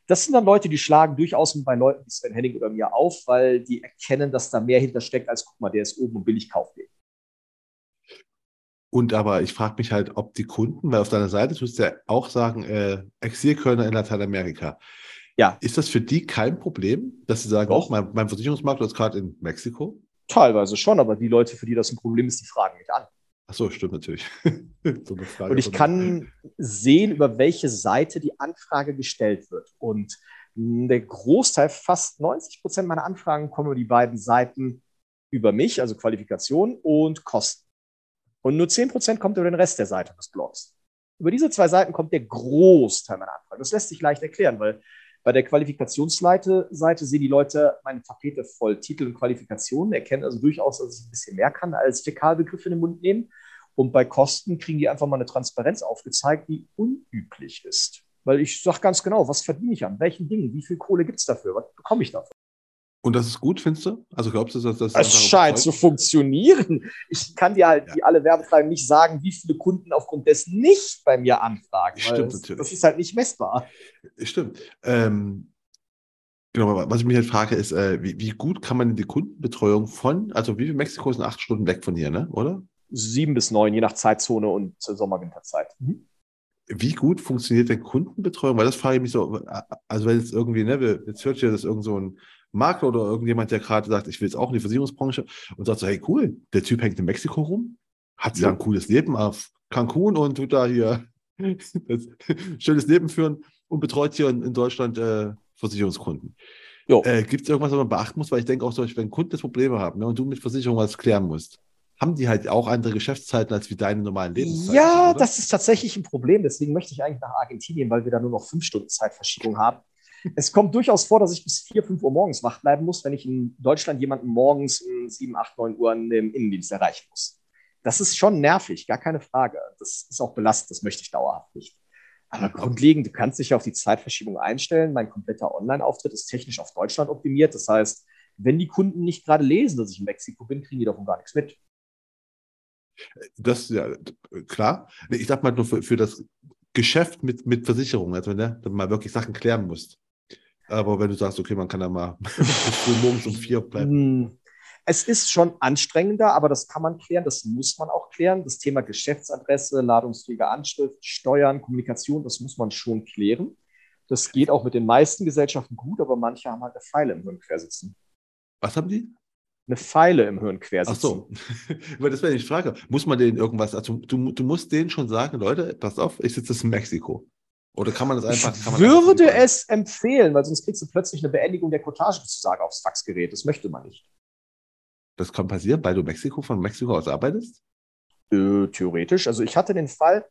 Das sind dann Leute, die schlagen durchaus bei Leuten wie Sven Henning oder mir auf, weil die erkennen, dass da mehr hintersteckt, als guck mal, der ist oben und billig kauft den. Und aber ich frage mich halt, ob die Kunden, weil auf deiner Seite tust du ja auch sagen, äh, Exilkölner in Lateinamerika. Ja. Ist das für die kein Problem, dass sie sagen, auch mein, mein Versicherungsmakler ist gerade in Mexiko? Teilweise schon, aber die Leute, für die das ein Problem ist, die fragen mich an. Ach so, stimmt natürlich. so und ich kann sehen, über welche Seite die Anfrage gestellt wird. Und der Großteil, fast 90 Prozent meiner Anfragen kommen über die beiden Seiten über mich, also Qualifikation und Kosten. Und nur 10 Prozent kommt über den Rest der Seite des Blogs. Über diese zwei Seiten kommt der Großteil meiner Anfragen. Das lässt sich leicht erklären, weil bei der Qualifikationsseite sehen die Leute meine Tapete voll Titel und Qualifikationen, erkennen also durchaus, dass ich ein bisschen mehr kann als Fäkalbegriffe in den Mund nehmen. Und bei Kosten kriegen die einfach mal eine Transparenz aufgezeigt, die unüblich ist. Weil ich sage ganz genau, was verdiene ich an welchen Dingen, wie viel Kohle gibt es dafür, was bekomme ich dafür. Und das ist gut, findest du? Also glaubst du, dass das. Es scheint zu funktionieren. Ich kann dir halt, ja. wie alle Werbetreiber, nicht sagen, wie viele Kunden aufgrund dessen nicht bei mir anfragen. Stimmt, das, natürlich. Das ist halt nicht messbar. Stimmt. Ähm, genau, was ich mich halt frage, ist, äh, wie, wie, gut kann man die Kundenbetreuung von, also wie viel Mexiko sind acht Stunden weg von hier, ne? oder? Sieben bis neun, je nach Zeitzone und Sommer-Winterzeit. Mhm. Wie gut funktioniert denn Kundenbetreuung? Weil das frage ich mich so, also wenn jetzt irgendwie, ne, jetzt hört ihr das irgend so ein Makler oder irgendjemand, der gerade sagt, ich will jetzt auch in die Versicherungsbranche und sagt so, hey cool, der Typ hängt in Mexiko rum, hat ja ein cooles Leben auf Cancun und tut da hier schönes Leben führen und betreut hier in, in Deutschland äh, Versicherungskunden. Äh, Gibt es irgendwas, was man beachten muss? Weil ich denke auch, so, wenn Kunden das Probleme haben ne, und du mit Versicherung was klären musst, haben die halt auch andere Geschäftszeiten als wie deine normalen Lebenszeiten. Ja, oder? das ist tatsächlich ein Problem. Deswegen möchte ich eigentlich nach Argentinien, weil wir da nur noch fünf Stunden Zeitverschiebung haben. Es kommt durchaus vor, dass ich bis 4, 5 Uhr morgens wach bleiben muss, wenn ich in Deutschland jemanden morgens um 7, 8, 9 Uhr im Innendienst erreichen muss. Das ist schon nervig, gar keine Frage. Das ist auch belastend, das möchte ich dauerhaft nicht. Aber grundlegend, du kannst dich auf die Zeitverschiebung einstellen. Mein kompletter Online-Auftritt ist technisch auf Deutschland optimiert. Das heißt, wenn die Kunden nicht gerade lesen, dass ich in Mexiko bin, kriegen die davon gar nichts mit. Das ja klar. Ich sag mal nur für, für das Geschäft mit, mit Versicherungen, also wenn man wirklich Sachen klären muss. Aber wenn du sagst, okay, man kann da mal morgens um vier bleiben. Hm. Es ist schon anstrengender, aber das kann man klären, das muss man auch klären. Das Thema Geschäftsadresse, ladungsfähige Anschrift, Steuern, Kommunikation, das muss man schon klären. Das geht auch mit den meisten Gesellschaften gut, aber manche haben halt eine Pfeile im Hirn. Was haben die? Eine Pfeile im Hirn. Ach so, weil das wäre die Frage. Muss man denen irgendwas, also du, du musst denen schon sagen, Leute, pass auf, ich sitze in Mexiko. Oder kann man das einfach? Ich würde es empfehlen, weil sonst kriegst du plötzlich eine Beendigung der Cottage sozusagen aufs Faxgerät. Das möchte man nicht. Das kann passieren, weil du Mexiko von Mexiko aus arbeitest? Äh, theoretisch. Also ich hatte den Fall,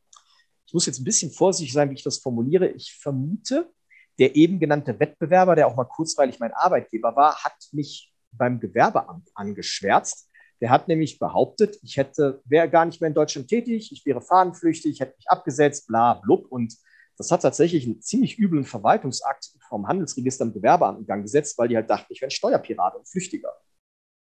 ich muss jetzt ein bisschen vorsichtig sein, wie ich das formuliere. Ich vermute, der eben genannte Wettbewerber, der auch mal kurzweilig mein Arbeitgeber war, hat mich beim Gewerbeamt angeschwärzt. Der hat nämlich behauptet, ich hätte, wäre gar nicht mehr in Deutschland tätig, ich wäre fahnenflüchtig, hätte mich abgesetzt, bla, blub. Und das hat tatsächlich einen ziemlich üblen Verwaltungsakt vom Handelsregister im Gewerbeamt in Gang gesetzt, weil die halt dachten, ich wäre ein Steuerpirat und Flüchtiger.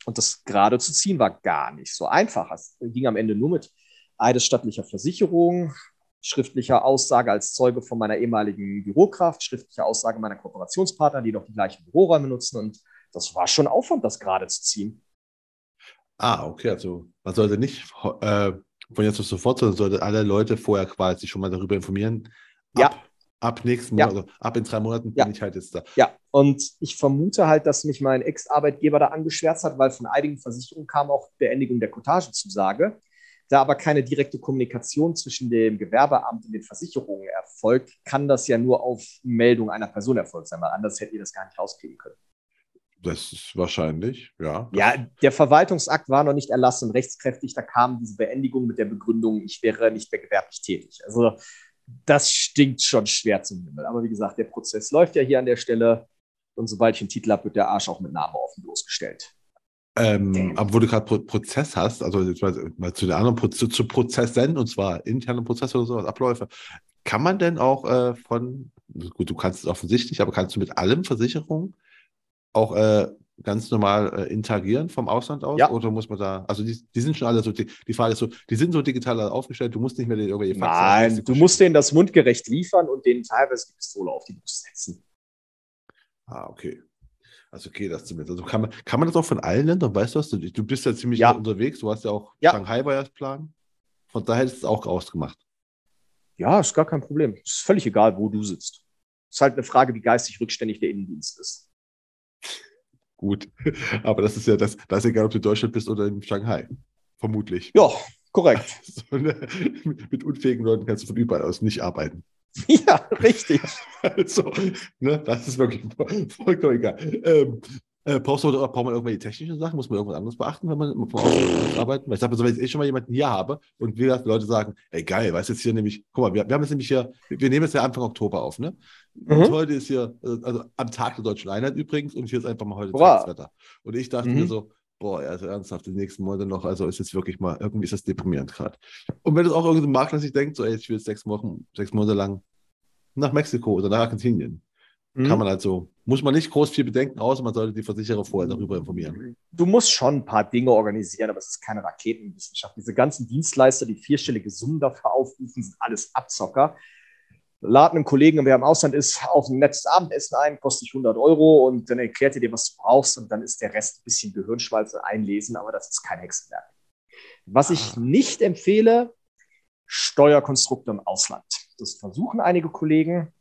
Und das gerade zu ziehen war gar nicht so einfach. Es ging am Ende nur mit eidesstattlicher Versicherung, schriftlicher Aussage als Zeuge von meiner ehemaligen Bürokraft, schriftlicher Aussage meiner Kooperationspartner, die noch die gleichen Büroräume nutzen. Und das war schon Aufwand, das gerade zu ziehen. Ah, okay. Also man sollte nicht äh, von jetzt auf sofort, sondern sollte alle Leute vorher quasi schon mal darüber informieren, ja. Ab, ab nächsten Monat, ja. also ab in drei Monaten ja. bin ich halt jetzt da. Ja, und ich vermute halt, dass mich mein Ex-Arbeitgeber da angeschwärzt hat, weil von einigen Versicherungen kam auch Beendigung der Cotagezusage. Da aber keine direkte Kommunikation zwischen dem Gewerbeamt und den Versicherungen erfolgt, kann das ja nur auf Meldung einer Person erfolgt sein, weil anders hättet ihr das gar nicht rauskriegen können. Das ist wahrscheinlich, ja. Ja, der Verwaltungsakt war noch nicht erlassen und rechtskräftig. Da kam diese Beendigung mit der Begründung, ich wäre nicht mehr gewerblich tätig. Also das stinkt schon schwer zum Himmel. Aber wie gesagt, der Prozess läuft ja hier an der Stelle. Und sobald ich einen Titel habe, wird der Arsch auch mit Namen offen bloßgestellt. Ähm, aber wo du gerade Pro Prozess hast, also jetzt mal, mal zu den anderen Pro zu, zu, Prozessen, und zwar internen Prozesse oder sowas, Abläufe, kann man denn auch äh, von, gut, du kannst es offensichtlich, aber kannst du mit allen Versicherungen auch äh, ganz normal äh, interagieren vom Ausland aus? Ja. Oder muss man da, also die, die sind schon alle so, die, die Frage ist so, die sind so digital aufgestellt, du musst nicht mehr den irgendwelche Fax Nein, du musst denen das mundgerecht liefern und denen teilweise die Pistole auf die Brust setzen. Ah, okay. Also okay, das zumindest. Also kann man, kann man das auch von allen Ländern, weißt du was? Du, du bist ja ziemlich ja. unterwegs, du hast ja auch ja. Shanghai war ja das Plan. Von daher du es auch ausgemacht. Ja, ist gar kein Problem. Ist völlig egal, wo du sitzt. Ist halt eine Frage, wie geistig rückständig der Innendienst ist gut. Aber das ist ja das, das ist egal, ob du in Deutschland bist oder in Shanghai. Vermutlich. Ja, korrekt. So, ne? Mit unfähigen Leuten kannst du von überall aus nicht arbeiten. Ja, richtig. Also, ne, das ist wirklich vollkommen egal. Ähm, Äh, brauchst du, braucht man irgendwelche technischen Sachen? Muss man irgendwas anderes beachten, wenn man vom Ausland arbeitet? Weil ich sage, wenn ich eh schon mal jemanden hier habe und wie gesagt, Leute sagen, ey geil, weißt du jetzt hier nämlich, guck mal, wir, wir haben jetzt nämlich hier, wir nehmen jetzt ja Anfang Oktober auf, ne? Mhm. Und heute ist hier, also am Tag der deutschen Einheit übrigens, und hier ist einfach mal heute wow. Wetter. Und ich dachte mhm. mir so, boah, also ernsthaft, die nächsten Monate noch, also ist jetzt wirklich mal, irgendwie ist das deprimierend gerade. Und wenn es auch irgendein Makler sich denkt, so, ey, ich will jetzt sechs Wochen, sechs Monate lang nach Mexiko oder nach Argentinien, mhm. kann man halt so, muss man nicht groß viel bedenken, außer man sollte die Versicherer vorher darüber informieren. Du musst schon ein paar Dinge organisieren, aber es ist keine Raketenwissenschaft. Diese ganzen Dienstleister, die vierstellige Summen dafür aufrufen, sind alles Abzocker laden einen Kollegen, der im Ausland ist, auf ein nettes Abendessen ein, kostet dich 100 Euro und dann erklärt er dir, was du brauchst und dann ist der Rest ein bisschen Gehirnschmalze einlesen, aber das ist kein Hexenwerk. Was ich ah. nicht empfehle, Steuerkonstrukte im Ausland. Das versuchen einige Kollegen.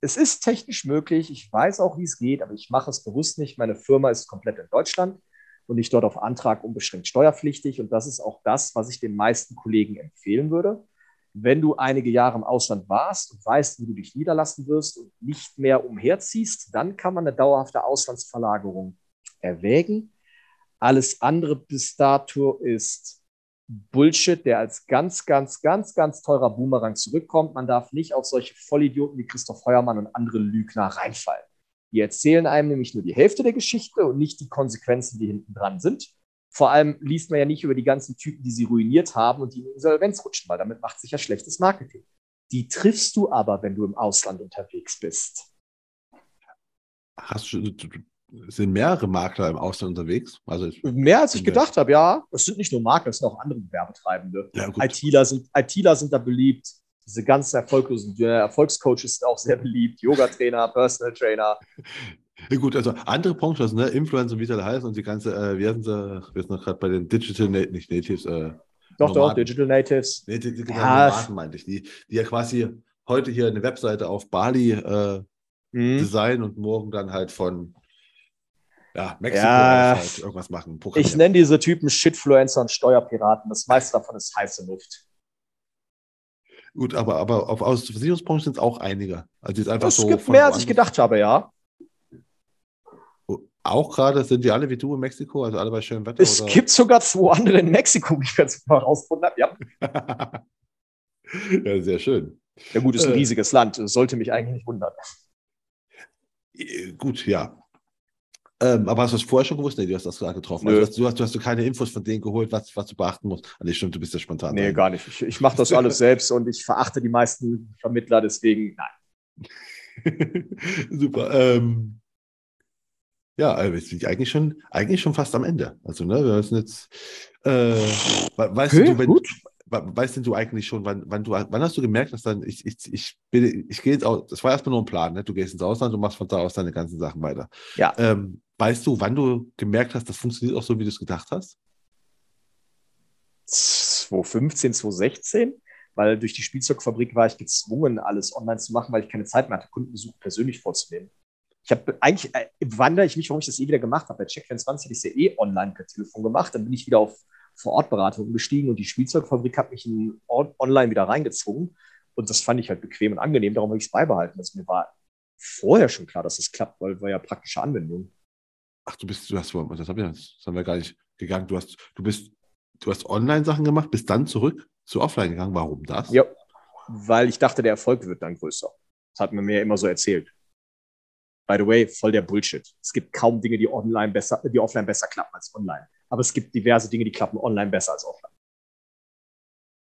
Es ist technisch möglich, ich weiß auch, wie es geht, aber ich mache es bewusst nicht. Meine Firma ist komplett in Deutschland und ich dort auf Antrag unbeschränkt steuerpflichtig und das ist auch das, was ich den meisten Kollegen empfehlen würde wenn du einige Jahre im Ausland warst und weißt, wie du dich niederlassen wirst und nicht mehr umherziehst, dann kann man eine dauerhafte Auslandsverlagerung erwägen. Alles andere bis dato ist Bullshit, der als ganz, ganz, ganz, ganz teurer Boomerang zurückkommt. Man darf nicht auf solche Vollidioten wie Christoph Heuermann und andere Lügner reinfallen. Die erzählen einem nämlich nur die Hälfte der Geschichte und nicht die Konsequenzen, die hinten dran sind. Vor allem liest man ja nicht über die ganzen Typen, die sie ruiniert haben und die in Insolvenz rutschen, weil damit macht sich ja schlechtes Marketing. Die triffst du aber, wenn du im Ausland unterwegs bist. Hast du, sind mehrere Makler im Ausland unterwegs? Also Mehr als ich gedacht habe, ja. Es sind nicht nur Makler, es sind auch andere Gewerbetreibende. Ja, ITler, sind, ITler sind da beliebt. Diese ganzen erfolglosen Erfolgscoaches sind auch sehr beliebt. Yoga-Trainer, Personal Trainer. Ja, gut, also andere Branchen, ne, Influencer, wie es alle heißt, und die ganze, äh, wie heißen sie, wir sind noch gerade bei den Digital, Natives, nicht Natives, äh, doch, Nomaden. doch, Digital Natives. Nee, die, die, die ja. Nomaden meinte ich, die, die ja quasi heute hier eine Webseite auf Bali äh, mhm. designen und morgen dann halt von ja, Mexiko ja, halt irgendwas machen. Ich nenne diese Typen Shitfluencer und Steuerpiraten. Das meiste davon ist heiße Luft. Gut, aber, aber auf, aus der Versicherungsbranche sind es auch einige. Also jetzt einfach es so gibt mehr, als ich gedacht habe, ja. Auch gerade sind die alle wie du in Mexiko, also alle bei schönem Wetter? Es oder? gibt sogar zwei andere in Mexiko, wie ich jetzt mal herausgefunden habe. Ja. ja, sehr schön. Ja, gut, ist ein äh, riesiges Land. Sollte mich eigentlich nicht wundern. Äh, gut, ja. Ähm, aber hast du das vorher schon gewusst? Nee, du hast das gerade getroffen. Also, du, hast, du hast du keine Infos von denen geholt, was, was du beachten musst. Ah, nee, stimmt, du bist ja spontan. Nee, gar nicht. Ich, ich mache das alles selbst und ich verachte die meisten Vermittler, deswegen nein. Super. Ähm, ja, also wir sind eigentlich schon, eigentlich schon fast am Ende. Also, ne, wir müssen jetzt, äh, weißt okay, du, wenn, gut. weißt denn du eigentlich schon, wann, wann du, wann hast du gemerkt, dass dann, ich, ich, ich, bin, ich gehe jetzt aus, das war erstmal nur ein Plan, ne? Du gehst ins Ausland und machst von da aus deine ganzen Sachen weiter. Ja. Ähm, weißt du, wann du gemerkt hast, das funktioniert auch so, wie du es gedacht hast? 2015, 2016, weil durch die Spielzeugfabrik war ich gezwungen, alles online zu machen, weil ich keine Zeit mehr hatte, Kundenbesuch persönlich vorzunehmen. Ich habe eigentlich, äh, wandere ich mich, warum ich das eh wieder gemacht habe. Bei Check24 hätte ich es ja eh online per Telefon gemacht. Dann bin ich wieder auf Vorortberatung umgestiegen und die Spielzeugfabrik hat mich in online wieder reingezwungen. Und das fand ich halt bequem und angenehm. Darum habe ich es beibehalten. Also mir war vorher schon klar, dass es klappt, weil war ja praktische Anwendung. Ach, du bist, du hast, das, hab ich, das haben wir gar nicht gegangen. Du hast, du bist, du hast Online-Sachen gemacht, bist dann zurück zu Offline gegangen. Warum das? Ja, weil ich dachte, der Erfolg wird dann größer. Das hat man mir immer so erzählt. By the way, voll der Bullshit. Es gibt kaum Dinge, die online besser, die offline besser klappen als online. Aber es gibt diverse Dinge, die klappen online besser als offline.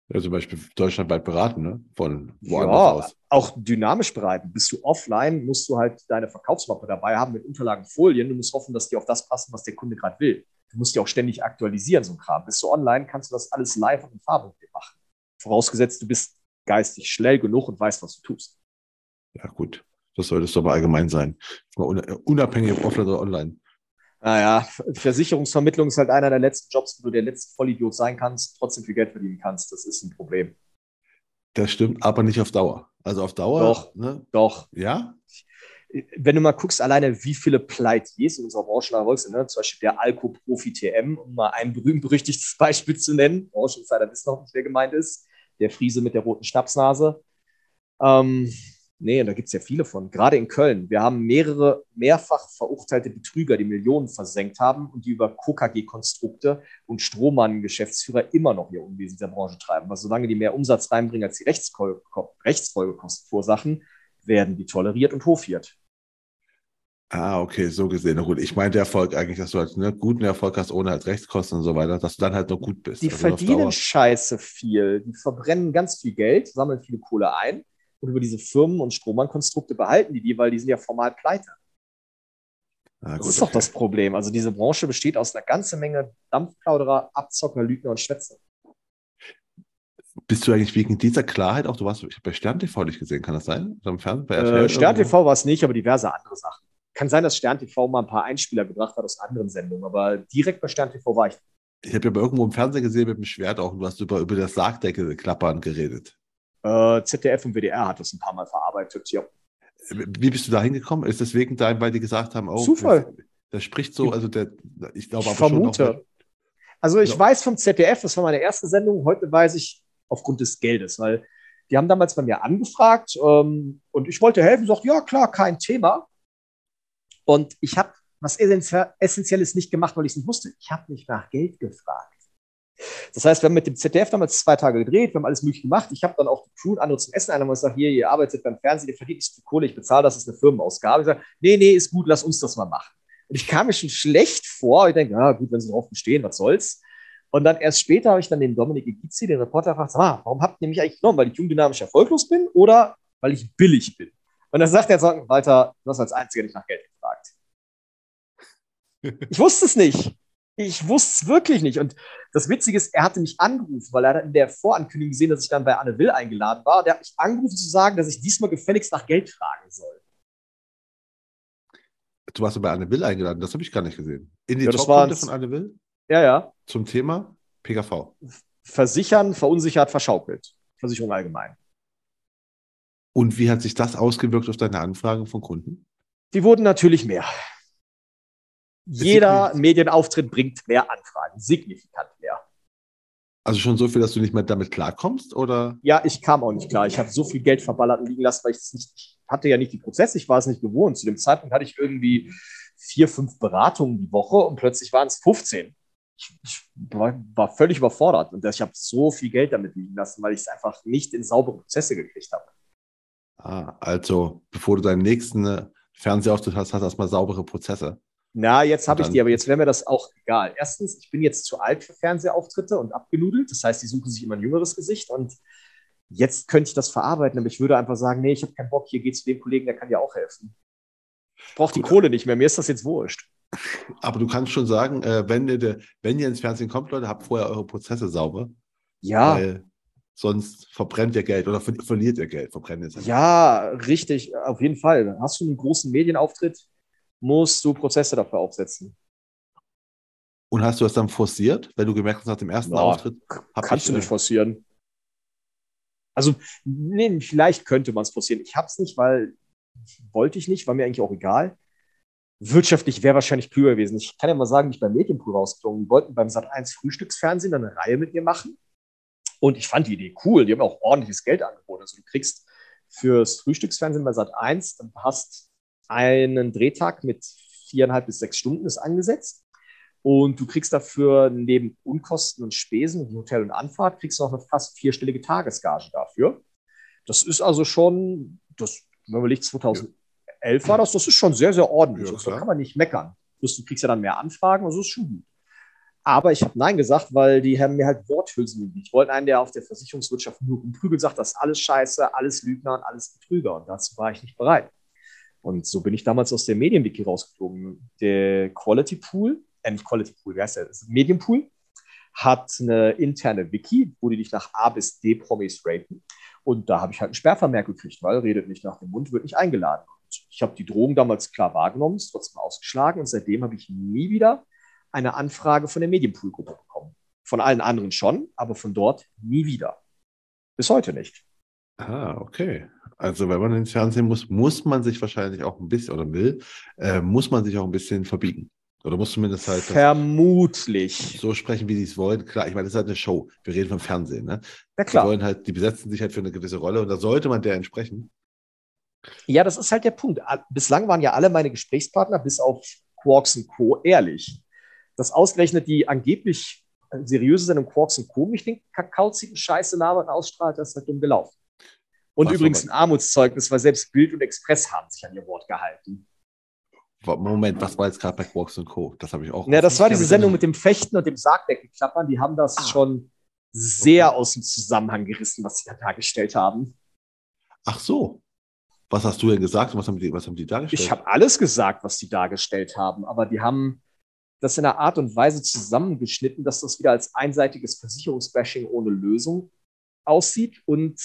Ja, zum Beispiel deutschlandweit beraten, ne? Von woanders ja, aus. Auch dynamisch beraten. Bist du offline, musst du halt deine Verkaufsmappe dabei haben mit Unterlagen, Folien. Du musst hoffen, dass die auf das passen, was der Kunde gerade will. Du musst die auch ständig aktualisieren, so ein Kram. Bist du online, kannst du das alles live und in Farbe machen. Vorausgesetzt, du bist geistig schnell genug und weißt, was du tust. Ja, gut. Das solltest du aber allgemein sein. Unabhängig ob offline oder online. Naja, Versicherungsvermittlung ist halt einer der letzten Jobs, wo du der letzte Vollidiot sein kannst, trotzdem viel Geld verdienen kannst. Das ist ein Problem. Das stimmt, aber nicht auf Dauer. Also auf Dauer. Doch, ne? doch. Ja? Wenn du mal guckst, alleine wie viele Pleitiers in unserer Branche erfolgt sind, ne? zum Beispiel der Alko-Profi TM, um mal ein berühmt-berüchtigtes Beispiel zu nennen. Brancheninsider wissen noch nicht, wer gemeint ist. Der Friese mit der roten Schnapsnase. Ähm, Nee, da gibt es ja viele von. Gerade in Köln. Wir haben mehrere mehrfach verurteilte Betrüger, die Millionen versenkt haben und die über KKG-Konstrukte und Strohmann-Geschäftsführer immer noch ihr Unwesen in der Branche treiben. Weil solange die mehr Umsatz reinbringen als die Rechtsfolgekosten verursachen, werden die toleriert und hofiert. Ah, okay, so gesehen. Na gut, ich meine der Erfolg eigentlich, dass du halt ne, guten Erfolg hast, ohne halt Rechtskosten und so weiter, dass du dann halt noch gut bist. Die also verdienen scheiße viel. Die verbrennen ganz viel Geld, sammeln viele Kohle ein und über diese Firmen und Strohmann-Konstrukte behalten die die, weil die sind ja formal pleite. Ah, gut, das ist okay. doch das Problem. Also diese Branche besteht aus einer ganzen Menge Dampfplauderer, Abzocker, Lügner und Schwätzer. Bist du eigentlich wegen dieser Klarheit auch, du warst ich bei Stern TV nicht gesehen, kann das sein? Im Fernsehen, bei äh, Stern TV war es nicht, aber diverse andere Sachen. Kann sein, dass Stern TV mal ein paar Einspieler gebracht hat aus anderen Sendungen, aber direkt bei Stern TV war ich. Ich habe ja irgendwo im Fernsehen gesehen mit dem Schwert auch, du hast über, über das Sargdeckel klappern geredet. Äh, ZDF und WDR hat das ein paar Mal verarbeitet, ja. Wie bist du da hingekommen? Ist das wegen deinem, weil die gesagt haben, oh, Zufall. Das, spricht so, also der, ich glaube aber vermute. schon. Noch, also ich ja. weiß vom ZDF, das war meine erste Sendung, heute weiß ich aufgrund des Geldes, weil die haben damals bei mir angefragt ähm, und ich wollte helfen, sagt, ja klar, kein Thema. Und ich habe was Essentielles nicht gemacht, weil ich es nicht wusste. Ich habe nicht nach Geld gefragt. Das heißt, wir haben mit dem ZDF damals zwei Tage gedreht, wir haben alles mögliche gemacht. Ich habe dann auch die Crew und andere zum Essen einmal gesagt, hier, ihr arbeitet beim Fernsehen, ihr verdient nicht viel Kohle, ich bezahle das, ist eine Firmenausgabe. Ich sage, nee, nee, ist gut, lass uns das mal machen. Und ich kam mir schon schlecht vor. Ich denke, na gut, wenn sie drauf bestehen, was soll's. Und dann erst später habe ich dann den Dominik Egizzi, den Reporter, gefragt, ah, warum habt ihr mich eigentlich genommen? Weil ich jung, dynamisch, erfolglos bin oder weil ich billig bin? Und dann sagt er, Walter, du hast als Einziger nicht nach Geld gefragt. Ich wusste es nicht. Ich wusste es wirklich nicht. Und das Witzige ist, er hatte mich angerufen, weil er in der Vorankündigung gesehen, dass ich dann bei Anne Will eingeladen war. Der hat mich angerufen zu sagen, dass ich diesmal gefälligst nach Geld fragen soll. Du warst bei Anne Will eingeladen, das habe ich gar nicht gesehen. In die ja, Top-Punkte von Anne Will? Ja, ja. Zum Thema PKV. Versichern, verunsichert, verschaukelt. Versicherung allgemein. Und wie hat sich das ausgewirkt auf deine Anfragen von Kunden? Die wurden natürlich mehr. Jeder Medienauftritt bringt mehr Anfragen, signifikant mehr. Also schon so viel, dass du nicht mehr damit klarkommst, oder? Ja, ich kam auch nicht klar. Ich habe so viel Geld verballert und liegen lassen, weil ich es nicht, ich hatte ja nicht die Prozesse, ich war es nicht gewohnt. Zu dem Zeitpunkt hatte ich irgendwie vier, fünf Beratungen die Woche und plötzlich waren es 15. Ich, ich war, war, völlig überfordert und ich habe so viel Geld damit liegen lassen, weil ich es einfach nicht in saubere Prozesse gekriegt habe. Ah, also bevor du deinen nächsten Fernsehauftritt hast, hast du erstmal saubere Prozesse. Na, jetzt habe ich die, aber jetzt wäre mir das auch egal. Erstens, ich bin jetzt zu alt für Fernsehauftritte und abgenudelt. Das heißt, die suchen sich immer ein jüngeres Gesicht und jetzt könnte ich das verarbeiten, aber ich würde einfach sagen, nee, ich habe keinen Bock, hier geht zu dem Kollegen, der kann dir auch helfen. Ich brauche die Kohle nicht mehr, mir ist das jetzt wurscht. Aber du kannst schon sagen, äh, wenn, ihr, wenn ihr ins Fernsehen kommt, Leute, habt vorher eure Prozesse sauber. Ja. Weil sonst verbrennt ihr Geld oder verliert ihr Geld. Verbrennt ihr ja, richtig, auf jeden Fall. Hast du einen großen Medienauftritt, musst du Prozesse dafür aufsetzen. Und hast du das dann forciert, wenn du gemerkt hast nach dem ersten ja, Auftritt? Kannst ich, du nicht äh, forcieren. Also, nee, vielleicht könnte man es forcieren. Ich habe es nicht, weil wollte ich nicht, war mir eigentlich auch egal. Wirtschaftlich wäre wahrscheinlich klüger gewesen. Ich kann ja mal sagen, ich beim Medienpool rausgeflogen. Wollten beim Sat1 Frühstücksfernsehen eine Reihe mit mir machen. Und ich fand die Idee cool. Die haben auch ordentliches Geld angeboten. Also du kriegst fürs Frühstücksfernsehen bei Sat1, dann hast einen Drehtag mit viereinhalb bis sechs Stunden ist angesetzt. Und du kriegst dafür neben Unkosten und Spesen, Hotel und Anfahrt, kriegst du noch eine fast vierstellige Tagesgage dafür. Das ist also schon, das, wenn man liegt 2011 war das, das ist schon sehr, sehr ordentlich. Ja, da kann man nicht meckern. Du kriegst ja dann mehr Anfragen, also ist schon gut. Aber ich habe Nein gesagt, weil die haben mir halt Worthülsen Ich wollte einen, der auf der Versicherungswirtschaft nur rumprügelt, sagt, das ist alles scheiße, alles Lügner und alles Betrüger. Und dazu war ich nicht bereit. Und so bin ich damals aus der Medienwiki rausgeflogen. Der Quality Pool, äh nicht Quality Pool, wie heißt der? Das Medienpool hat eine interne Wiki, wo die dich nach A bis D Promis raten. Und da habe ich halt einen Sperrvermerk gekriegt, weil redet nicht nach dem Mund, wird nicht eingeladen. Und ich habe die Drohung damals klar wahrgenommen, ist trotzdem ausgeschlagen und seitdem habe ich nie wieder eine Anfrage von der Medienpool-Gruppe bekommen. Von allen anderen schon, aber von dort nie wieder. Bis heute nicht. Ah, okay. Also wenn man ins Fernsehen muss, muss man sich wahrscheinlich auch ein bisschen, oder will, äh, muss man sich auch ein bisschen verbiegen. Oder muss zumindest halt. Vermutlich. So sprechen, wie sie es wollen. Klar, ich meine, das ist halt eine Show. Wir reden vom Fernsehen, ne? Ja, klar. Die wollen halt, die besetzen sich halt für eine gewisse Rolle und da sollte man der entsprechen. Ja, das ist halt der Punkt. Bislang waren ja alle meine Gesprächspartner, bis auf Quarks und Co., ehrlich. Dass ausgerechnet die angeblich seriöse Sendung Quarks und Co. mich den kakauzigen Scheiße labert ausstrahlt, das ist halt dumm gelaufen. Und Was übrigens ein Armutszeugnis, weil selbst Bild und Express haben sich an ihr Wort gehalten. Moment, was war jetzt gerade bei Quarks und Co.? Das habe ich auch. Ja, das war diese Sendung mit dem Fechten und dem Sargdeckelklappern. Die haben das ah. schon sehr okay. aus dem Zusammenhang gerissen, was sie da dargestellt haben. Ach so. Was hast du denn gesagt was haben die, was haben die dargestellt? Ich habe alles gesagt, was die dargestellt haben, aber die haben das in einer Art und Weise zusammengeschnitten, dass das wieder als einseitiges Versicherungsbashing ohne Lösung aussieht und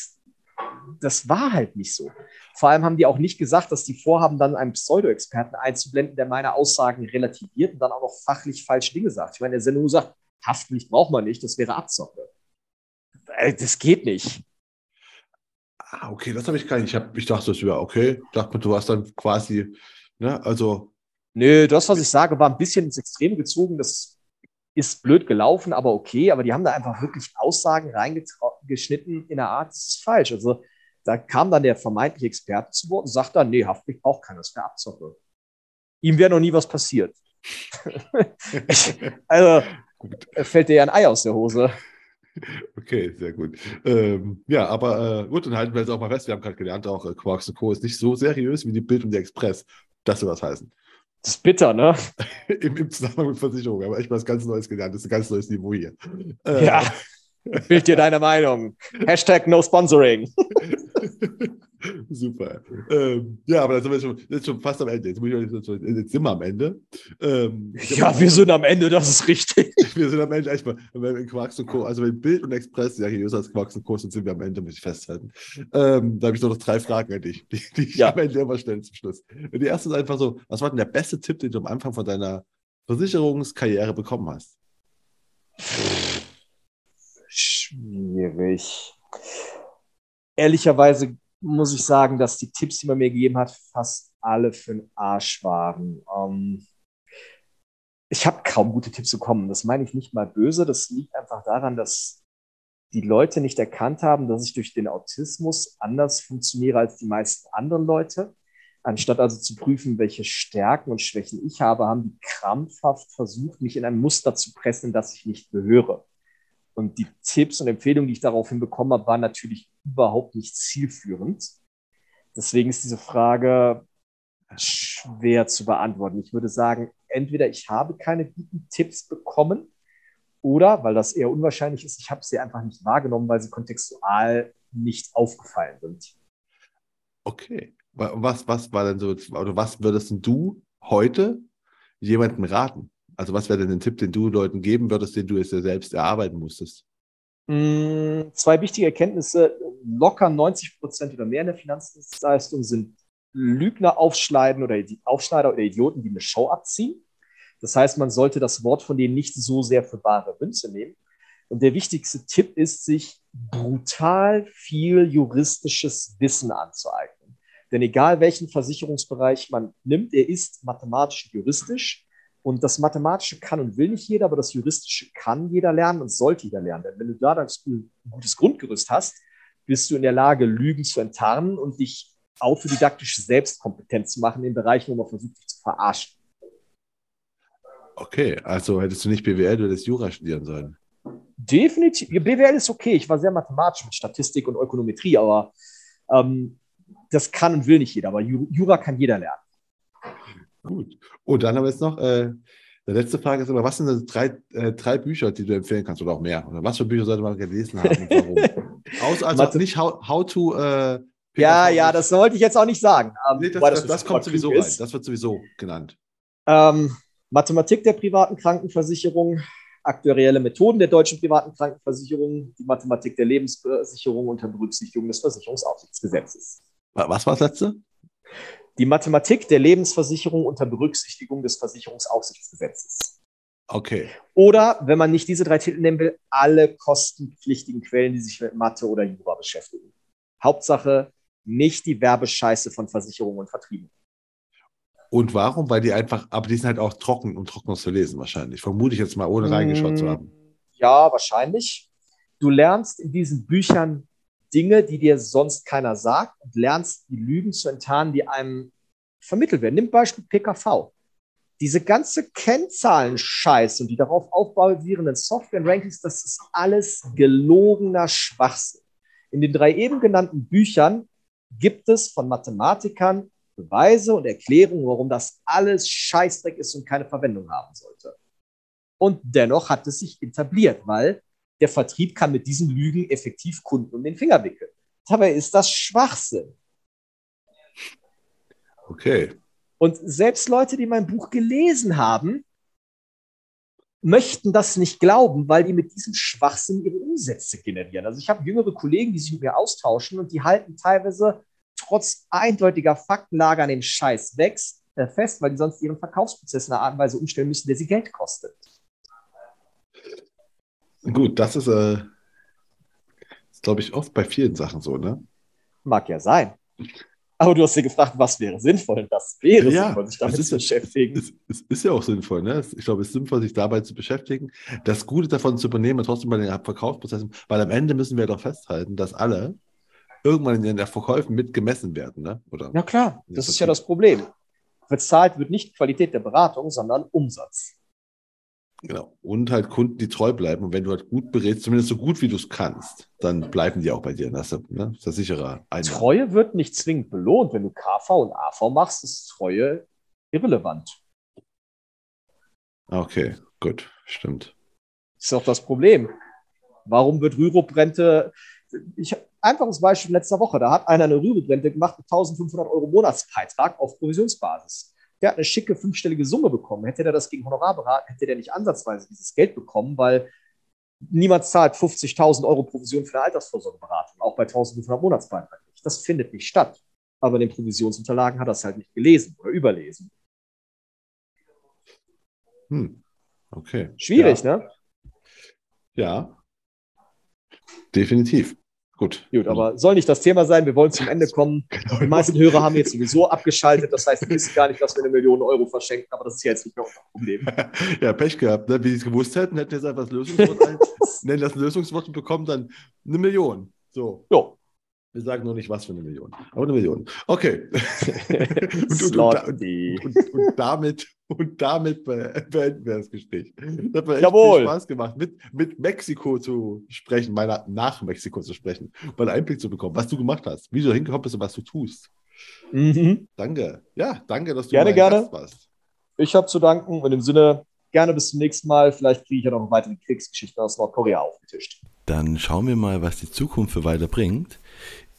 das war halt nicht so. Vor allem haben die auch nicht gesagt, dass die vorhaben, dann einen Pseudo-Experten einzublenden, der meine Aussagen relativiert und dann auch noch fachlich falsche Dinge sagt. Ich meine, der Sendung sagt, Haftpflicht braucht man nicht, das wäre Abzocke. Äh, das geht nicht. Ah, okay, das habe ich gar nicht. Ich, hab, ich dachte, das wäre okay. Ich dachte, du hast dann quasi, ne, also. Nö, das, was ich sage, war ein bisschen ins Extrem gezogen. Das ist blöd gelaufen, aber okay. Aber die haben da einfach wirklich Aussagen reingeschnitten in der Art, das ist falsch. Also da kam dann der vermeintliche Experte zu Wort und sagt dann, nee, Haftpflicht braucht keiner, das wäre Abzocke. Ihm wäre noch nie was passiert. also, fällt dir ja ein Ei aus der Hose. Okay, sehr gut. Ähm, ja, aber äh, gut, dann halten wir jetzt auch mal fest. Wir haben gerade gelernt, auch äh, Quarks Co. ist nicht so seriös wie die Bild und die Express. Das soll was heißen. Das ist bitter, ne? Im, Im, Zusammenhang mit Versicherung. Aber echt was ganz Neues gelernt. Das ist ein ganz neues Niveau hier. Äh, ja. Bild dir deine Meinung. Hashtag no sponsoring. Super. Ähm, ja, aber dann sind wir schon, jetzt schon fast am Ende. Jetzt, jetzt, jetzt sind wir am Ende. Ähm, ja, wir sind am Ende, das ist richtig. wir sind am Ende, echt mal, wenn Quarks und Co., also wenn Bild und Express seriöser als Quarks und Co. sind, sind wir am Ende, muss ich festhalten. Ähm, da habe ich noch drei Fragen an dich, die, die ich ja. am Ende immer stelle zum Schluss. Die erste ist einfach so: Was war denn der beste Tipp, den du am Anfang von deiner Versicherungskarriere bekommen hast? Schwierig. Ehrlicherweise muss ich sagen, dass die Tipps, die man mir gegeben hat, fast alle für den Arsch waren. Ähm, ich habe kaum gute Tipps bekommen. Das meine ich nicht mal böse. Das liegt einfach daran, dass die Leute nicht erkannt haben, dass ich durch den Autismus anders funktioniere als die meisten anderen Leute. Anstatt also zu prüfen, welche Stärken und Schwächen ich habe, haben die krampfhaft versucht, mich in ein Muster zu pressen, das ich nicht gehöre. Und die Tipps und Empfehlungen, die ich daraufhin bekommen habe, waren natürlich überhaupt nicht zielführend. Deswegen ist diese Frage schwer zu beantworten. Ich würde sagen, entweder ich habe keine guten Tipps bekommen oder, weil das eher unwahrscheinlich ist, ich habe sie einfach nicht wahrgenommen, weil sie kontextual nicht aufgefallen sind. Okay. Was, was war denn so, oder was würdest du heute jemandem raten? Also was wäre denn ein Tipp, den du Leuten geben würdest, den du es ja selbst erarbeiten musstest? Mm, zwei wichtige Erkenntnisse. Locker 90 Prozent oder mehr in der Finanzdienstleistung sind Lügner aufschneiden oder Aufschneider oder Idioten, die eine Show abziehen. Das heißt, man sollte das Wort von denen nicht so sehr für wahre Münze nehmen. Und der wichtigste Tipp ist, sich brutal viel juristisches Wissen anzueignen. Denn egal welchen Versicherungsbereich man nimmt, er ist mathematisch juristisch. Und das Mathematische kann und will nicht jeder, aber das Juristische kann jeder lernen und sollte jeder lernen. Denn wenn du da ein gutes Grundgerüst hast, bist du in der Lage, Lügen zu enttarnen und dich autodidaktisch selbstkompetent zu machen in Bereichen, wo man versucht, dich zu verarschen. Okay, also hättest du nicht BWL, du hättest Jura studieren sollen. Definitiv. BWL ist okay. Ich war sehr mathematisch mit Statistik und Ökonometrie, aber ähm, das kann und will nicht jeder. Aber Jura kann jeder lernen. Gut. Und dann haben wir jetzt noch, äh, die letzte Frage ist immer, was sind denn drei, äh, drei Bücher, die du empfehlen kannst oder auch mehr? Oder was für Bücher sollte man gelesen haben warum? Aus, also Mathe nicht how, how to. Äh, ja, ja, das wollte ich jetzt auch nicht sagen. Ähm, nee, das, das, das, das kommt sowieso rein. Das wird sowieso genannt. Ähm, Mathematik der privaten Krankenversicherung, aktuelle Methoden der deutschen privaten Krankenversicherung, die Mathematik der Lebensversicherung unter Berücksichtigung des Versicherungsaufsichtsgesetzes. Was war das letzte? Die Mathematik der Lebensversicherung unter Berücksichtigung des Versicherungsaufsichtsgesetzes. Okay. Oder, wenn man nicht diese drei Titel nehmen will, alle kostenpflichtigen Quellen, die sich mit Mathe oder Jura beschäftigen. Hauptsache nicht die Werbescheiße von Versicherungen und Vertrieben. Und warum? Weil die einfach, aber die sind halt auch trocken und trockener zu lesen wahrscheinlich. Vermute ich jetzt mal, ohne reingeschaut zu haben. Ja, wahrscheinlich. Du lernst in diesen Büchern Dinge, die dir sonst keiner sagt und lernst die Lügen zu enttarnen, die einem vermittelt werden. Nimm Beispiel PKV. Diese ganze Kennzahlen-Scheiß und die darauf aufbasierenden Software-Rankings, das ist alles gelogener Schwachsinn. In den drei eben genannten Büchern gibt es von Mathematikern Beweise und Erklärungen, warum das alles Scheißdreck ist und keine Verwendung haben sollte. Und dennoch hat es sich etabliert, weil der Vertrieb kann mit diesen Lügen effektiv Kunden um den Finger wickeln. Dabei ist das Schwachsinn. Okay. Und selbst Leute, die mein Buch gelesen haben, möchten das nicht glauben, weil die mit diesem Schwachsinn ihre Umsätze generieren. Also ich habe jüngere Kollegen, die sich mit mir austauschen und die halten teilweise trotz eindeutiger Faktenlage an dem Scheiß wächst, äh, fest, weil die sonst ihren Verkaufsprozess in einer Art und Weise umstellen müssen, der sie Geld kostet. Gut, das ist, äh, ist glaube ich, oft bei vielen Sachen so, ne? Mag ja sein. Aber du hast dir gefragt, was wäre sinnvoll? Das wäre Ja, sinnvoll, sich damit ist zu beschäftigen. Es, es ist ja auch sinnvoll, ne? Ich glaube, es ist sinnvoll, sich dabei zu beschäftigen, das Gute davon zu übernehmen und trotzdem bei den Verkaufsprozessen, weil am Ende müssen wir doch festhalten, dass alle irgendwann in den Verkäufen mit gemessen werden, ne? Oder? Ja klar, das ist ja das Problem. Bezahlt wird nicht Qualität der Beratung, sondern Umsatz. Genau. Und halt Kunden, die treu bleiben. Und wenn du halt gut berätst, zumindest so gut wie du es kannst, dann bleiben die auch bei dir. Das ist, ne? das ist der sichere Einnahme. Treue wird nicht zwingend belohnt. Wenn du KV und AV machst, ist Treue irrelevant. Okay, gut, stimmt. Das ist auch das Problem. Warum wird Rürup-Rente? Ich einfaches Beispiel letzter Woche. Da hat einer eine Rürup-Rente gemacht mit 1500 Euro Monatsbeitrag auf Provisionsbasis. Der hat eine schicke fünfstellige Summe bekommen. Hätte der das gegen Honorar beraten, hätte der nicht ansatzweise dieses Geld bekommen, weil niemand zahlt 50.000 Euro Provision für eine Altersvorsorgeberatung, auch bei 1500 Monatsbeitrag nicht. Das findet nicht statt. Aber in den Provisionsunterlagen hat er es halt nicht gelesen oder überlesen. Hm. Okay. Schwierig, ja. ne? Ja. Definitiv. Gut. Gut, aber soll nicht das Thema sein. Wir wollen zum Ende kommen. Genau. Die meisten Hörer haben jetzt sowieso abgeschaltet. Das heißt, die wissen gar nicht, dass wir eine Million Euro verschenken, aber das ist ja jetzt nicht mehr unser Problem. Ja, Pech gehabt. Ne? Wie sie es gewusst hätten, hätten jetzt einfach das Lösungswort ein, nennen das Lösungswort und bekommen dann eine Million. So. Jo. Wir sagen nur nicht, was für eine Million. Aber eine Million. Okay. und, und, und, und, und damit, und damit be- beenden wir das Gespräch. Das hat mir echt Jawohl. viel Spaß gemacht, mit, mit Mexiko zu sprechen, meiner nach Mexiko zu sprechen, um einen Einblick zu bekommen, was du gemacht hast, wie du hingekommen bist und was du tust. Mhm. Danke. Ja, danke, dass du Gerne, mein gerne. Gast warst. Ich habe zu danken und im Sinne, gerne bis zum nächsten Mal. Vielleicht kriege ich ja noch weitere Kriegsgeschichten aus Nordkorea aufgetischt. Dann schauen wir mal, was die Zukunft für weiter bringt.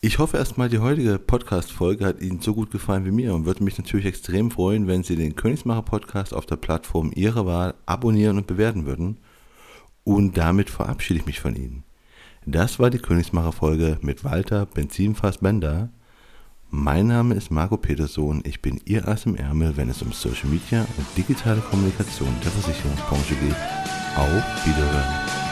Ich hoffe erstmal, die heutige Podcast-Folge hat Ihnen so gut gefallen wie mir und würde mich natürlich extrem freuen, wenn Sie den Königsmacher-Podcast auf der Plattform Ihrer Wahl abonnieren und bewerten würden. Und damit verabschiede ich mich von Ihnen. Das war die Königsmacher-Folge mit Walter Benzinfass Bender. Mein Name ist Marco Petersohn. Ich bin Ihr Ass im Ärmel, wenn es um Social Media und digitale Kommunikation der Versicherungsbranche geht. Auf Wiederhören.